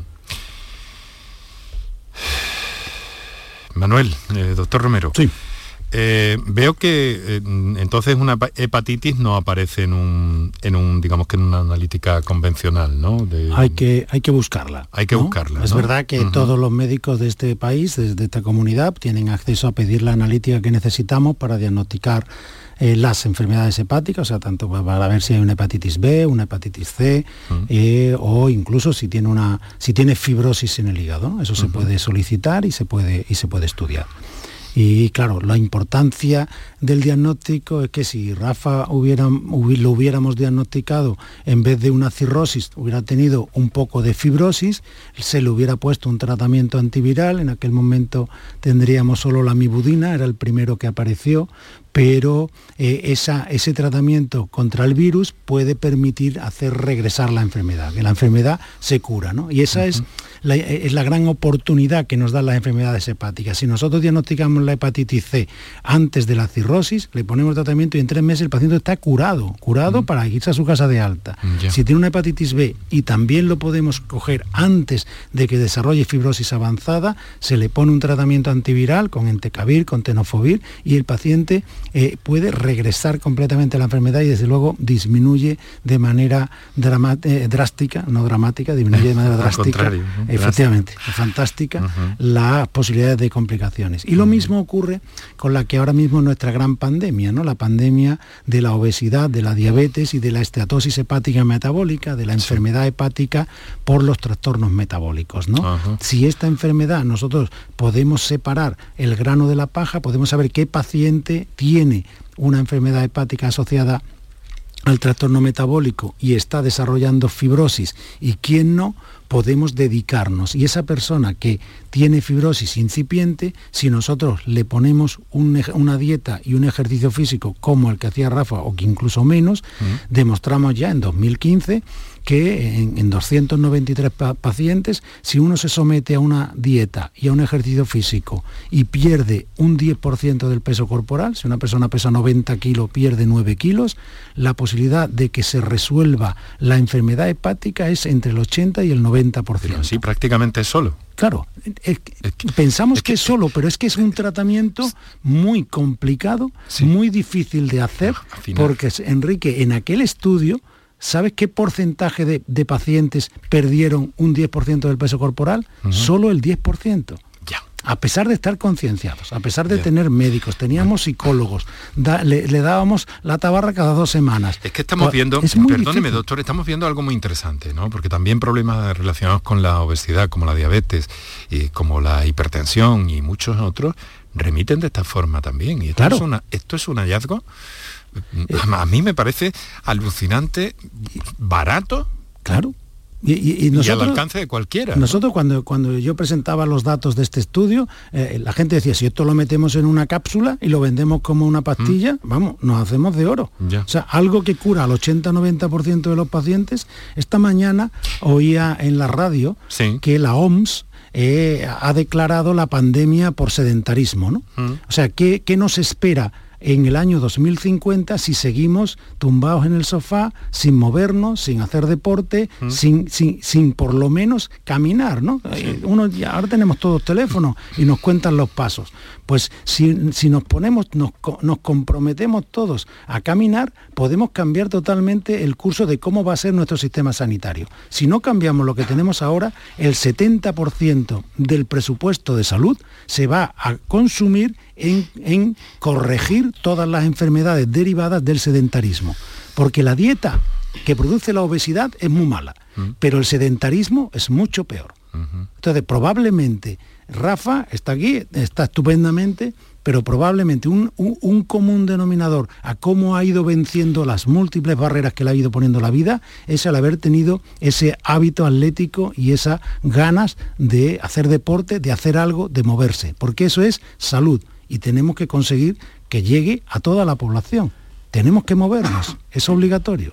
Manuel, eh, doctor Romero. Sí. Eh, veo que eh, entonces una hepa- hepatitis no aparece en un, en un, digamos que en una analítica convencional, ¿no? De- Hay que, hay que buscarla. Hay que ¿no? buscarla, Es ¿no? verdad que todos los médicos de este país, desde esta comunidad, tienen acceso a pedir la analítica que necesitamos para diagnosticar eh, las enfermedades hepáticas, o sea, tanto pa- para ver si hay una hepatitis B, una hepatitis C, eh, o incluso si tiene una, si tiene fibrosis en el hígado. ¿no? Eso se puede solicitar y se puede, y se puede estudiar. Y claro, la importancia del diagnóstico es que si Rafa hubiera, hubi- lo hubiéramos diagnosticado en vez de una cirrosis, hubiera tenido un poco de fibrosis, se le hubiera puesto un tratamiento antiviral, en aquel momento tendríamos solo la mibudina, era el primero que apareció, pero eh, esa- ese tratamiento contra el virus puede permitir hacer regresar la enfermedad, que la enfermedad se cura, ¿no? Y esa es, la, es la gran oportunidad que nos dan las enfermedades hepáticas. Si nosotros diagnosticamos la hepatitis C antes de la cirrosis, le ponemos tratamiento y en tres meses el paciente está curado, curado para irse a su casa de alta. Si tiene una hepatitis B y también lo podemos coger antes de que desarrolle fibrosis avanzada, se le pone un tratamiento antiviral con entecavir, con tenofovir y el paciente eh, puede regresar completamente a la enfermedad y desde luego disminuye de manera eh, drástica, no dramática, disminuye de manera Al efectivamente, fantástica, las posibilidades de complicaciones. Y lo mismo ocurre con la que ahora mismo es nuestra gran pandemia, ¿no? La pandemia de la obesidad, de la diabetes y de la esteatosis hepática metabólica, de la enfermedad hepática por los trastornos metabólicos, ¿no? Si esta enfermedad nosotros podemos separar el grano de la paja, podemos saber qué paciente tiene una enfermedad hepática asociada al trastorno metabólico y está desarrollando fibrosis y quién no, podemos dedicarnos. Y esa persona que tiene fibrosis incipiente, si nosotros le ponemos un una dieta y un ejercicio físico como el que hacía Rafa o que incluso menos, demostramos ya en 2015 que en, en 293 pa- pacientes, si uno se somete a una dieta y a un ejercicio físico y pierde un 10% del peso corporal, si una persona pesa 90 kilos, pierde 9 kilos, la posibilidad de que se resuelva la enfermedad hepática es entre el 80 y el 90%. Sí, prácticamente solo. Claro, es que- pensamos que es solo, pero es que es un tratamiento muy complicado, muy difícil de hacer, porque Enrique, en aquel estudio, ¿sabes qué porcentaje de, de pacientes perdieron un 10% del peso corporal? Solo el 10%. A pesar de estar concienciados, a pesar de tener médicos, teníamos psicólogos, da- le, le dábamos la tabarra cada dos semanas. Es que estamos Pues, viendo, es perdóneme doctor, estamos viendo algo muy interesante, ¿no? Porque también problemas relacionados con la obesidad, como la diabetes, y como la hipertensión y muchos otros, remiten de esta forma también. Y esto, Claro. es, una- esto es un hallazgo, a mí me parece alucinante, barato Claro. Y, y- y y, nosotros, al alcance de cualquiera. ¿no? Nosotros cuando, cuando yo presentaba los datos de este estudio, eh, la gente decía, si esto lo metemos en una cápsula y lo vendemos como una pastilla, vamos, nos hacemos de oro. Ya. O sea, algo que cura al 80-90% de los pacientes. Esta mañana oía en la radio que la OMS eh, ha declarado la pandemia por sedentarismo, ¿no? O sea, ¿qué, qué nos espera en el año 2050 si seguimos tumbados en el sofá, sin movernos, sin hacer deporte, sin, sin, sin por lo menos caminar, ¿no? Uno ya, ahora tenemos todos teléfonos y nos cuentan los pasos. Pues si, si nos ponemos, nos, nos comprometemos todos a caminar, podemos cambiar totalmente el curso de cómo va a ser nuestro sistema sanitario. Si no cambiamos lo que tenemos ahora, el 70% del presupuesto de salud se va a consumir en, en corregir todas las enfermedades derivadas del sedentarismo. Porque la dieta que produce la obesidad es muy mala, pero el sedentarismo es mucho peor. Entonces, probablemente Rafa está aquí, está estupendamente, pero probablemente un, un- común denominador a cómo ha ido venciendo las múltiples barreras que le ha ido poniendo la vida es el haber tenido ese hábito atlético y esas ganas de hacer deporte, de hacer algo, de moverse, porque eso es salud y tenemos que conseguir que llegue a toda la población. Tenemos que movernos, es obligatorio.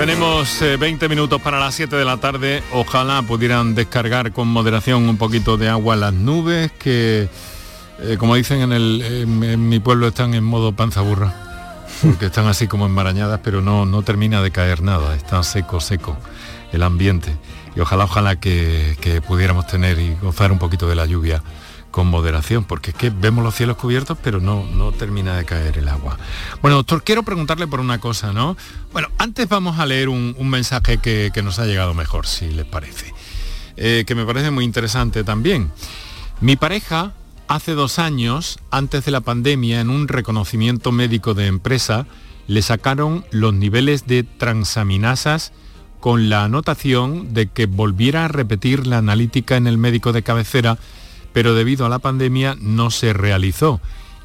Tenemos eh, 20 minutos para las 7 de la tarde. Ojalá pudieran descargar con moderación un poquito de agua las nubes que, eh, como dicen en, el, en- mi pueblo, están en modo panza burra. Porque están así como enmarañadas, pero no, no termina de caer nada. Está seco, seco el ambiente. Y ojalá, ojalá que, que pudiéramos tener y gozar un poquito de la lluvia con moderación, porque es que vemos los cielos cubiertos, pero no, no termina de caer el agua. Bueno, doctor, quiero preguntarle por una cosa, ¿no? Bueno, antes vamos a leer un, mensaje que, que nos ha llegado mejor, si les parece, eh, que me parece muy interesante también. Mi pareja, hace dos años, antes de la pandemia, en un reconocimiento médico de empresa, le sacaron los niveles de transaminasas con la anotación de que volviera a repetir la analítica en el médico de cabecera, pero debido a la pandemia no se realizó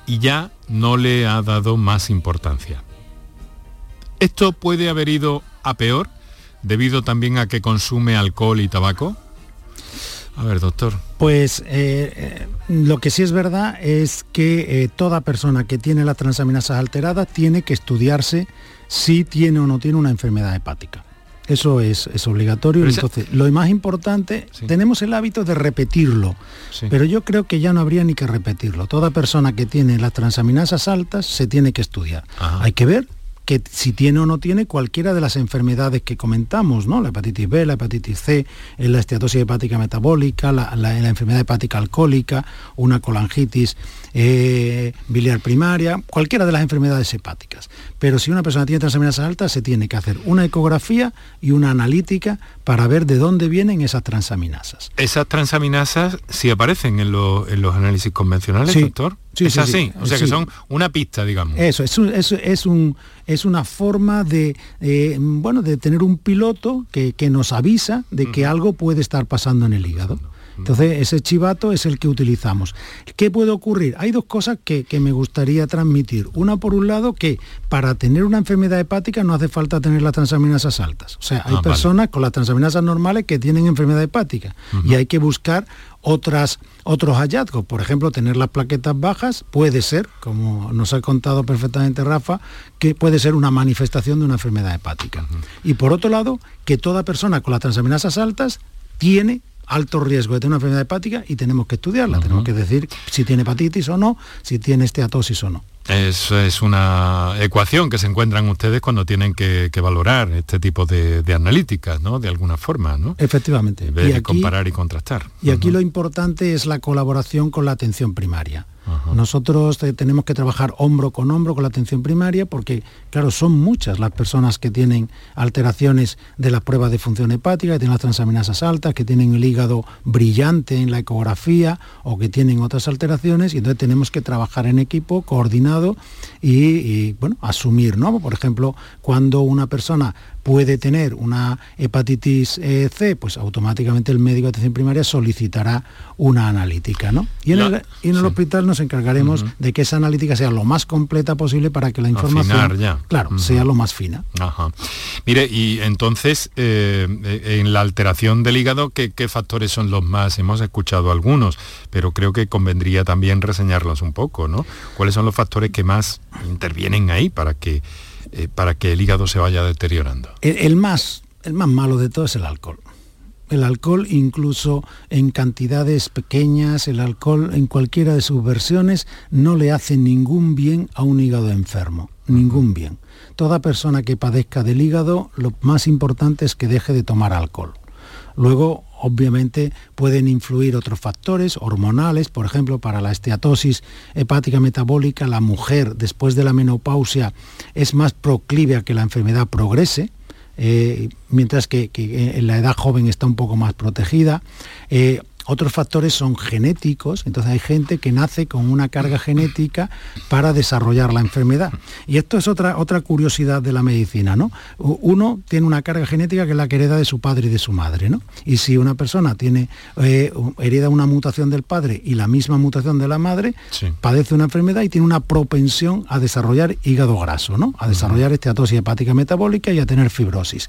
y ya no le ha dado más importancia. ¿Esto puede haber ido a peor debido también a que consume alcohol y tabaco? A ver, doctor. Pues eh, eh, lo que sí es verdad es que eh, toda persona que tiene las transaminasas alteradas tiene que estudiarse si tiene o no tiene una enfermedad hepática. Eso es, es obligatorio. Pero esa- Entonces, lo más importante, tenemos el hábito de repetirlo, Sí. pero yo creo que ya no habría ni que repetirlo. Toda persona que tiene las transaminasas altas se tiene que estudiar. Hay que ver que si tiene o no tiene cualquiera de las enfermedades que comentamos, ¿no? La hepatitis B, la hepatitis C, eh, la esteatosis hepática metabólica, la, la- la enfermedad hepática alcohólica, una colangitis eh, biliar primaria, cualquiera de las enfermedades hepáticas. Pero si una persona tiene transaminasas altas, se tiene que hacer una ecografía y una analítica para ver de dónde vienen esas transaminasas. Esas transaminasas sí aparecen en, los- en los análisis convencionales, Sí. doctor. Sí, es sí, así, sí. o sea que son una pista, digamos. Eso, es, un- es, es un- es una forma de, eh, bueno, de tener un piloto que, que nos avisa de que algo puede estar pasando en el hígado. Entonces, ese chivato es el que utilizamos. ¿Qué puede ocurrir? Hay dos cosas que, que me gustaría transmitir. Una, por un lado, que para tener una enfermedad hepática no hace falta tener las transaminasas altas. O sea, hay Ah, vale. personas con las transaminasas normales que tienen enfermedad hepática y hay que buscar otras, otros hallazgos. Por ejemplo, tener las plaquetas bajas puede ser, como nos ha contado perfectamente Rafa, que puede ser una manifestación de una enfermedad hepática. Y por otro lado, que toda persona con las transaminasas altas tiene alto riesgo de tener una enfermedad hepática y tenemos que estudiarla. Tenemos que decir si tiene hepatitis o no, si tiene esteatosis o no. Es, es una ecuación que se encuentran ustedes cuando tienen que, que valorar este tipo de, de analíticas, ¿no? De alguna forma, ¿no? Efectivamente. Ver Y y aquí- comparar y contrastar. Y aquí lo importante es la colaboración con la atención primaria. Nosotros eh, tenemos que trabajar hombro con hombro con la atención primaria porque, claro, son muchas las personas que tienen alteraciones de las pruebas de función hepática, que tienen las transaminasas altas, que tienen el hígado brillante en la ecografía o que tienen otras alteraciones y entonces tenemos que trabajar en equipo, coordinado y, y, bueno, asumir, ¿no? Por ejemplo, cuando una persona puede tener una hepatitis eh, C, pues automáticamente el médico de atención primaria solicitará una analítica, ¿no? Y en, La- el, y en el hospital nos encargaremos de que esa analítica sea lo más completa posible para que la información, Afinar ya. claro, sea lo más fina. Ajá. Mire, y entonces, eh, eh, en la alteración del hígado, ¿qué, qué factores son los más? Hemos escuchado algunos, pero creo que convendría también reseñarlos un poco, ¿no? ¿Cuáles son los factores que más intervienen ahí para que, eh, para que el hígado se vaya deteriorando? El, más, el más malo de todo es el alcohol. El alcohol, incluso en cantidades pequeñas, el alcohol en cualquiera de sus versiones, no le hace ningún bien a un hígado enfermo. Ningún bien. Toda persona que padezca del hígado, lo más importante es que deje de tomar alcohol. Luego, obviamente pueden influir otros factores hormonales, por ejemplo, para la esteatosis hepática metabólica, la mujer después de la menopausia es más proclive a que la enfermedad progrese, eh, mientras que, en la edad joven está un poco más protegida. Eh, otros factores son genéticos, entonces hay gente que nace con una carga genética para desarrollar la enfermedad. Y esto es otra, otra curiosidad de la medicina, ¿no? Uno tiene una carga genética que es la que hereda de su padre y de su madre, ¿no? Y si una persona tiene, eh, hereda una mutación del padre y la misma mutación de la madre, sí. padece una enfermedad y tiene una propensión a desarrollar hígado graso, ¿no? A desarrollar esteatosis hepática metabólica y a tener fibrosis.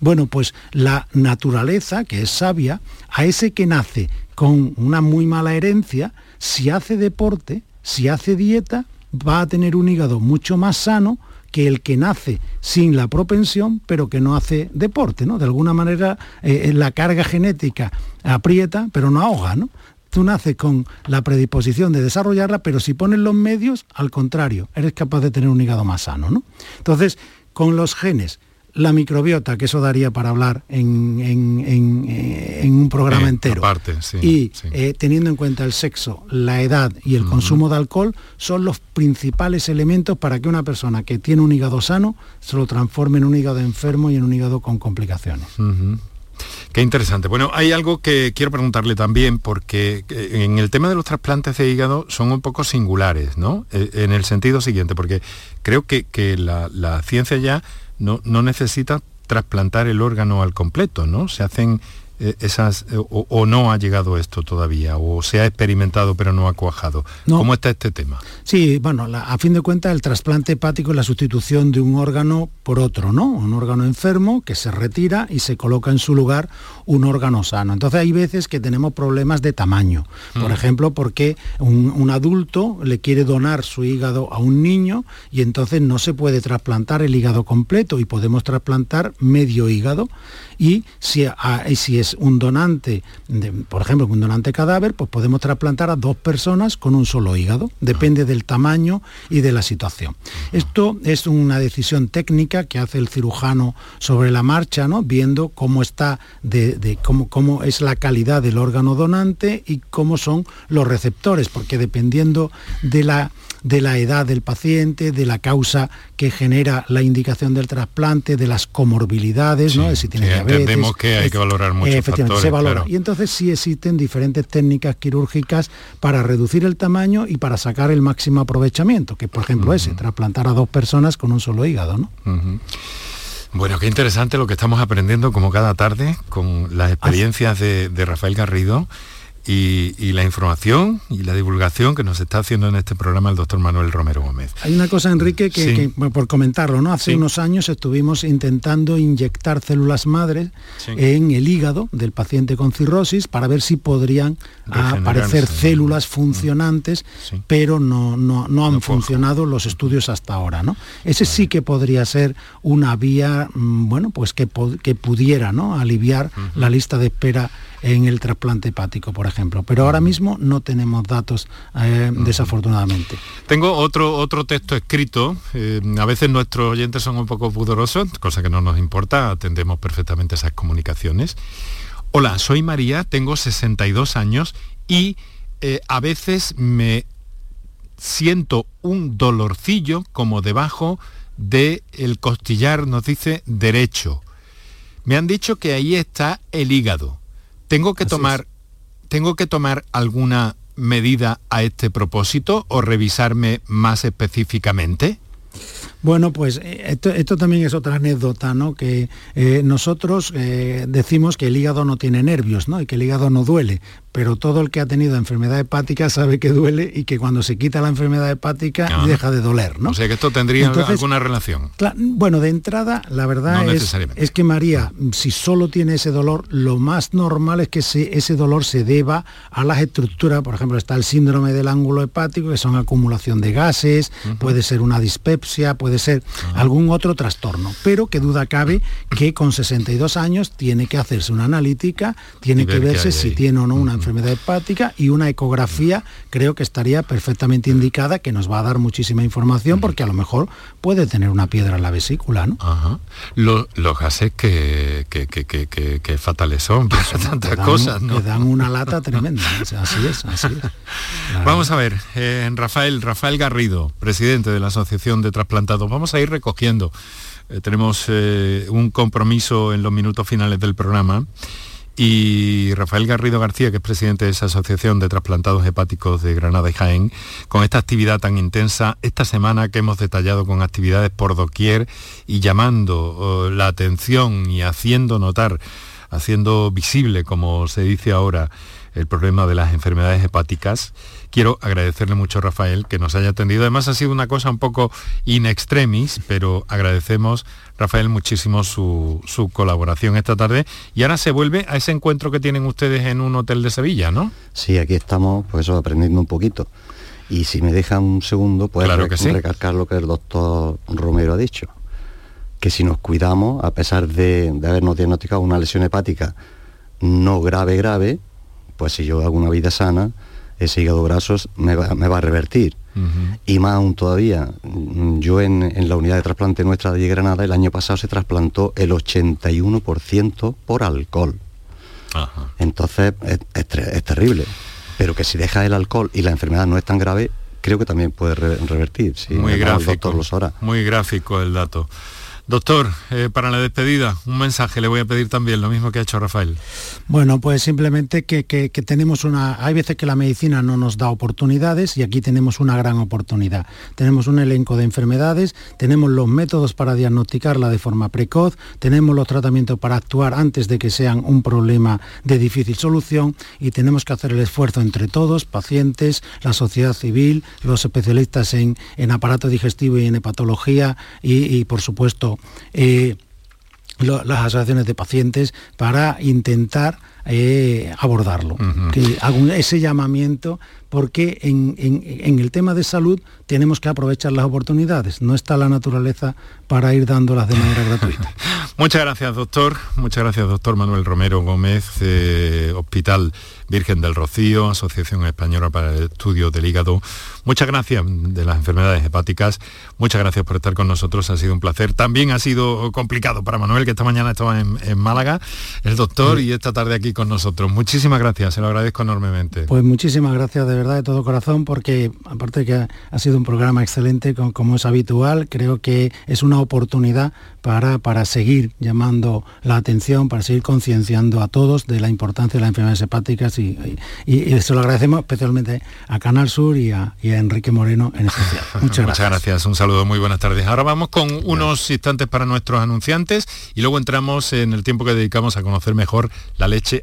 Bueno, pues la naturaleza, que es sabia, a ese que nace con una muy mala herencia, si hace deporte, si hace dieta, va a tener un hígado mucho más sano que el que nace sin la propensión, pero que no hace deporte, ¿no? De alguna manera eh, la carga genética aprieta, pero no ahoga, ¿no? Tú naces con la predisposición de desarrollarla, pero si pones los medios, al contrario, eres capaz de tener un hígado más sano, ¿no? Entonces, con los genes, la microbiota, que eso daría para hablar en, en, en, en un programa Eh, entero. aparte, sí, y sí. eh, teniendo en cuenta el sexo, la edad y el consumo de alcohol, son los principales elementos para que una persona que tiene un hígado sano se lo transforme en un hígado enfermo y en un hígado con complicaciones. Qué interesante. Bueno, hay algo que quiero preguntarle también, porque eh, en el tema de los trasplantes de hígado son un poco singulares, ¿no? Eh, En el sentido siguiente, porque creo que, que la, la ciencia ya no, no necesita trasplantar el órgano al completo, ¿no? Se hacen esas, eh, o, o no ha llegado esto todavía, o se ha experimentado pero no ha cuajado. No. ¿Cómo está este tema? Sí, bueno, la- a fin de cuentas el trasplante hepático es la sustitución de un órgano por otro, ¿no? Un órgano enfermo que se retira y se coloca en su lugar un órgano sano. Entonces hay veces que tenemos problemas de tamaño. Por Mm. ejemplo, porque un, un adulto le quiere donar su hígado a un niño y entonces no se puede trasplantar el hígado completo y podemos trasplantar medio hígado. Y si, a- y si un donante, por ejemplo, un donante cadáver, pues podemos trasplantar a dos personas con un solo hígado. Depende del tamaño y de la situación. Esto es una decisión técnica que hace el cirujano sobre la marcha, ¿no? viendo cómo está, de, cómo es la calidad del órgano donante y cómo son los receptores, porque dependiendo de la de la edad del paciente, de la causa que genera la indicación del trasplante, de las comorbilidades, ¿no? de si tiene sí, diabetes. entendemos que hay que valorar muchos efectivamente, factores, se valora. claro. Y entonces sí existen diferentes técnicas quirúrgicas para reducir el tamaño y para sacar el máximo aprovechamiento, que por ejemplo ese, trasplantar a dos personas con un solo hígado, ¿no? Bueno, qué interesante lo que estamos aprendiendo como cada tarde con las experiencias de, de Rafael Garrido y, y la información y la divulgación que nos está haciendo en este programa el doctor Manuel Romero Gómez. Hay una cosa, Enrique, que, Sí. que, bueno, por comentarlo, ¿no? Hace Sí. unos años estuvimos intentando inyectar células madres Sí. en el hígado del paciente con cirrosis para ver si podrían aparecer células funcionantes, pero no, no, no han funcionado los estudios hasta ahora, ¿no? Ese sí que podría ser una vía, mm, bueno, pues que, que pudiera, ¿no? Aliviar la lista de espera en el trasplante hepático, por ejemplo. Pero ahora mismo no tenemos datos, eh, desafortunadamente. Tengo otro, otro texto escrito. eh, a veces nuestros oyentes son un poco pudorosos, cosa que no nos importa, atendemos perfectamente esas comunicaciones. Hola, soy María, tengo 62 años y eh, a veces me siento un dolorcillo como debajo del el costillar, nos dice derecho. Me han dicho que ahí está el hígado. Tengo que tomar ¿Tengo que tomar alguna medida a este propósito o revisarme más específicamente? Bueno, pues eh, esto, esto también es otra anécdota, ¿no? Que eh, nosotros eh, decimos que el hígado no tiene nervios, ¿no? Y que el hígado no duele, pero todo el que ha tenido enfermedad hepática sabe que duele y que cuando se quita la enfermedad hepática Ah. deja de doler, ¿no? O sea que esto tendría Entonces, alguna relación. Bueno, de entrada, la verdad No es, es que María, si solo tiene ese dolor, lo más normal es que se- ese dolor se deba a las estructuras, por ejemplo, está el síndrome del ángulo hepático, que son acumulación de gases, puede ser una dispepsia, puede ser algún otro trastorno, pero que duda cabe que con 62 años tiene que hacerse una analítica, tiene que verse si tiene o no una enfermedad hepática y una ecografía creo que estaría perfectamente indicada, que nos va a dar muchísima información porque a lo mejor puede tener una piedra en la vesícula, ¿no? Ajá. Lo- los gases que, que, que, que, fatales son para tantas dan- cosas, ¿no? Dan una lata tremenda. O sea, así es, así es. Vamos a ver, eh, Rafael, Rafael Garrido, presidente de la Asociación de Trasplantados. Vamos a ir recogiendo. Eh, tenemos eh, un compromiso en los minutos finales del programa. Y Rafael Garrido García, que es presidente de esa Asociación de Trasplantados Hepáticos de Granada y Jaén, con esta actividad tan intensa, esta semana que hemos detallado con actividades por doquier y llamando eh, la atención y haciendo notar, haciendo visible, como se dice ahora, el problema de las enfermedades hepáticas. Quiero agradecerle mucho a Rafael que nos haya atendido. Además ha sido una cosa un poco in extremis, pero agradecemos, Rafael, muchísimo su, su colaboración esta tarde. Y ahora se vuelve a ese encuentro que tienen ustedes en un hotel de Sevilla, ¿no? Sí, aquí estamos, pues eso, aprendiendo un poquito. Y si me dejan un segundo, pues Claro re- que sí. recalcar lo que el doctor Romero ha dicho. Que si nos cuidamos, a pesar de, de habernos diagnosticado una lesión hepática no grave, grave, pues si yo hago una vida sana, ese hígado graso me va, me va a revertir. Y más aún todavía, yo en, en la unidad de trasplante nuestra de Granada el año pasado se trasplantó el 81% por alcohol. Entonces es, es tre- es terrible. Pero que si dejas el alcohol y la enfermedad no es tan grave, creo que también puede re- revertir. Muy gráfico. doctor lo sabrá. Muy gráfico el dato. Doctor, eh, para la despedida, un mensaje le voy a pedir también, lo mismo que ha hecho Rafael. Bueno, pues simplemente que, que- tenemos una... Hay veces que la medicina no nos da oportunidades y aquí tenemos una gran oportunidad. Tenemos un elenco de enfermedades, tenemos los métodos para diagnosticarla de forma precoz, tenemos los tratamientos para actuar antes de que sean un problema de difícil solución y tenemos que hacer el esfuerzo entre todos, pacientes, la sociedad civil, los especialistas en, en aparato digestivo y en hepatología y, por supuesto, eh, las asociaciones de pacientes para intentar eh, abordarlo. Que hago ese llamamiento porque en, en- en el tema de salud tenemos que aprovechar las oportunidades. No está la naturaleza para ir dándolas de manera gratuita. Muchas gracias, doctor. Muchas gracias, doctor Manuel Romero Gómez, eh, Hospital Virgen del Rocío, Asociación Española para el Estudio del Hígado. Muchas gracias de las enfermedades hepáticas. Muchas gracias por estar con nosotros. Ha sido un placer. También ha sido complicado para Manuel, que esta mañana estaba en, en Málaga, el doctor, y esta tarde aquí con nosotros. Muchísimas gracias, se lo agradezco enormemente. Pues muchísimas gracias de verdad de todo corazón porque aparte de que ha, sido un programa excelente com- como es habitual, creo que es una oportunidad para, para seguir llamando la atención, para seguir concienciando a todos de la importancia de las enfermedades hepáticas y, y, y se lo agradecemos especialmente a Canal Sur y a, y a Enrique Moreno en especial. Muchas gracias. gracias, un saludo, muy buenas tardes. Ahora vamos con unos instantes para nuestros anunciantes y luego entramos en el tiempo que dedicamos a conocer mejor la leche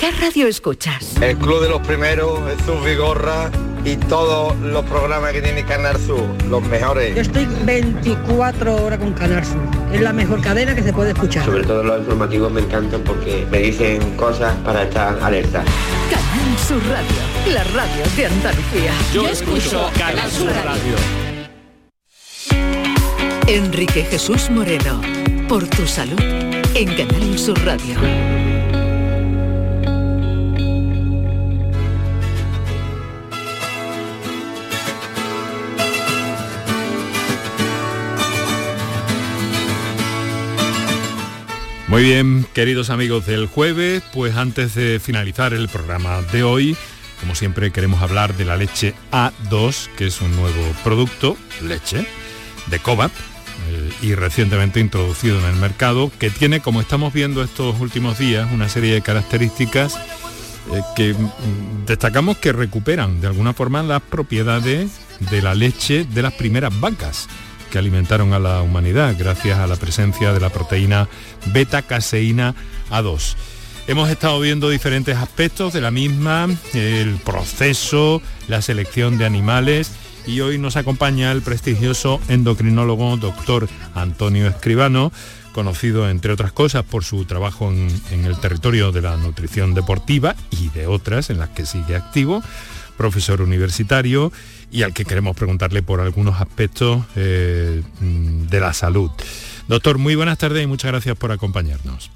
¿Qué radio escuchas? El Club de los Primeros, Jesús Vigorra, y todos los programas que tiene Canal Sur, los mejores. Yo estoy 24 horas con Canal Sur. Es la mejor cadena que se puede escuchar. Sobre todo los informativos me encantan porque me dicen cosas para estar alerta. Canal Sur Radio, la radio de Andalucía. Yo escucho Canal Sur Radio. Enrique Jesús Moreno, por tu salud, en Canal Sur Radio. Muy bien, queridos amigos del jueves, pues antes de finalizar el programa de hoy, como siempre queremos hablar de la leche A2, que es un nuevo producto, leche, de Cobap, eh, y recientemente introducido en el mercado, que tiene, como estamos viendo estos últimos días, una serie de características eh, que mm, destacamos que recuperan de alguna forma las propiedades de la leche de las primeras vacas que alimentaron a la humanidad gracias a la presencia de la proteína beta-caseína A2. Hemos estado viendo diferentes aspectos de la misma, el proceso, la selección de animales y hoy nos acompaña el prestigioso endocrinólogo doctor Antonio Escribano, conocido entre otras cosas por su trabajo en, en el territorio de la nutrición deportiva y de otras en las que sigue activo, profesor universitario y al que queremos preguntarle por algunos aspectos eh, mm, de la salud. Doctor, muy buenas tardes y muchas gracias por acompañarnos.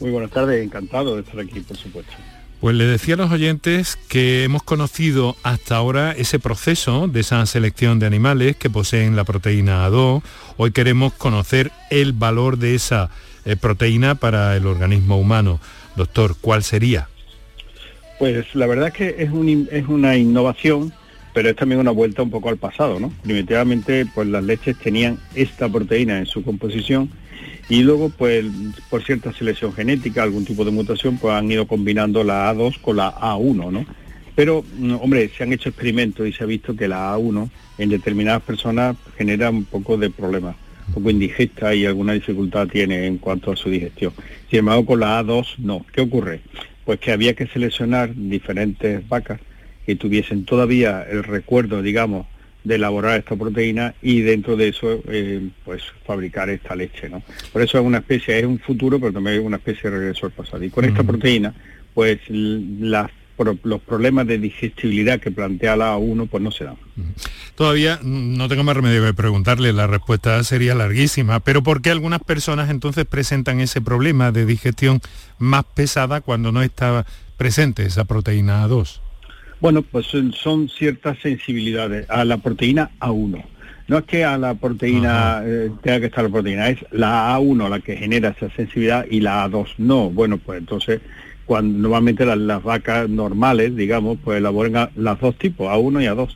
Muy buenas tardes, encantado de estar aquí, por supuesto. Pues le decía a los oyentes que hemos conocido hasta ahora ese proceso de esa selección de animales que poseen la proteína A2. Hoy queremos conocer el valor de esa eh, proteína para el organismo humano. Doctor, ¿cuál sería? Pues la verdad es que es, un in- es una innovación, pero es también una vuelta un poco al pasado, ¿no? Primitivamente, pues las leches tenían esta proteína en su composición y luego, pues por cierta selección genética, algún tipo de mutación, pues han ido combinando la A2 con la A1, ¿no? Pero, mm, hombre, se han hecho experimentos y se ha visto que la A1 en determinadas personas genera un poco de problemas, un poco indigesta y alguna dificultad tiene en cuanto a su digestión. Sin embargo, con la A2 no. ¿Qué ocurre? Pues que había que seleccionar diferentes vacas que tuviesen todavía el recuerdo, digamos, de elaborar esta proteína y dentro de eso, eh, pues fabricar esta leche, ¿no? Por eso es una especie, es un futuro, pero también es una especie de regreso al pasado. Y con esta proteína, pues las los problemas de digestibilidad que plantea la A1, pues no se dan. Todavía no tengo más remedio que preguntarle, la respuesta sería larguísima, pero ¿por qué algunas personas entonces presentan ese problema de digestión más pesada cuando no está presente esa proteína A2? Bueno, pues son- ciertas sensibilidades a la proteína A1. No es que a la proteína eh, tenga que estar la proteína, es la A1 la que genera esa sensibilidad y la A2 no. Bueno, pues entonces cuando normalmente las, las vacas normales, digamos, pues elaboran a- las dos tipos, A1 y A2.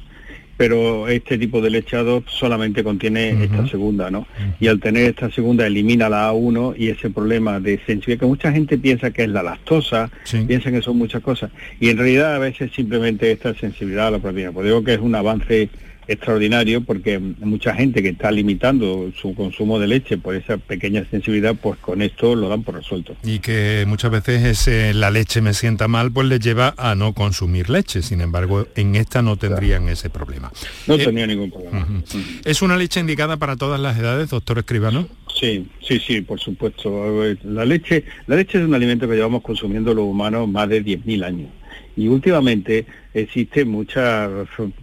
Pero este tipo de leche A2 solamente contiene esta segunda, ¿no? Y al tener esta segunda elimina la A1 y ese problema de sensibilidad que mucha gente piensa que es la lactosa, piensa que son muchas cosas. Y en realidad a veces simplemente esta sensibilidad a la proteína. Pues digo que es un avance extraordinario porque mucha gente que está limitando su consumo de leche por esa pequeña sensibilidad, pues con esto lo dan por resuelto. Y que muchas veces ese, la leche me sienta mal, pues les lleva a no consumir leche. Sin embargo, en esta no tendrían ese problema. No Eh, tenía ningún problema. ¿Es una leche indicada para todas las edades, doctor Escribano? Sí, sí, sí, por supuesto. Eh, La leche, la leche es un alimento que llevamos consumiendo los humanos más de 10.000 años. Y últimamente existen muchas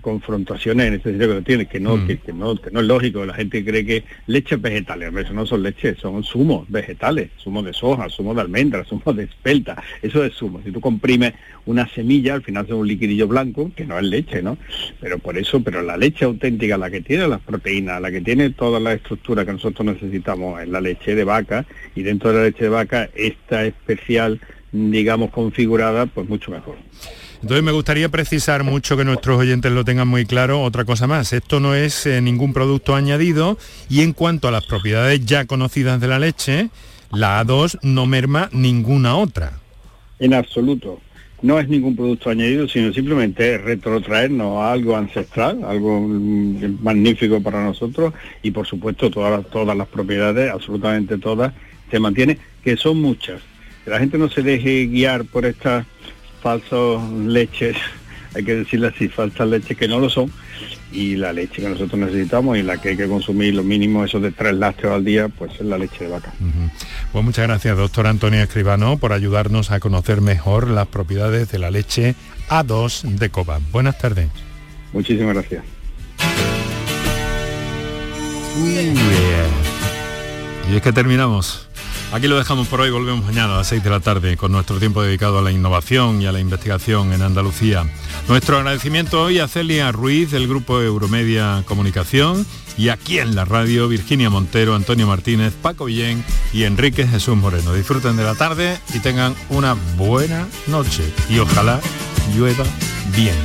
confrontaciones en este sentido que no tiene, que no, que, que no, que no es lógico. La gente cree que leches vegetales, Hombre, eso no son leches, son zumos vegetales, zumos de soja, zumos de almendra, zumos de espelta, eso es zumo. Si tú comprimes una semilla, al final es un liquidillo blanco, que no es leche, ¿no? Pero por eso, pero la leche auténtica, la que tiene las proteínas, la que tiene toda la estructura que nosotros necesitamos, es la leche de vaca, y dentro de la leche de vaca, esta especial, digamos, configurada, pues mucho mejor. Entonces me gustaría precisar mucho que nuestros oyentes lo tengan muy claro. Otra cosa más, esto no es eh, ningún producto añadido y en cuanto a las propiedades ya conocidas de la leche, la A2 no merma ninguna otra. En absoluto. No es ningún producto añadido, sino simplemente retrotraernos a algo ancestral, algo mm, magnífico para nosotros y por supuesto todas todas las propiedades, absolutamente todas, se mantiene, que son muchas. Que la gente no se deje guiar por estas falsas leches hay que decirle así, falsas leches que no lo son, y la leche que nosotros necesitamos y la que hay que consumir lo mínimo, eso de tres lácteos al día, pues es la leche de vaca. Pues muchas gracias, doctor Antonio Escribano, por ayudarnos a conocer mejor las propiedades de la leche A2 de Coba. Buenas tardes. Muchísimas gracias. Y es que terminamos. Aquí lo dejamos por hoy, volvemos mañana a las 6 de la tarde con nuestro tiempo dedicado a la innovación y a la investigación en Andalucía. Nuestro agradecimiento hoy a Celia Ruiz del grupo Euromedia Comunicación y aquí en la radio Virginia Montero, Antonio Martínez, Paco Villén y Enrique Jesús Moreno. Disfruten de la tarde y tengan una buena noche y ojalá llueva bien.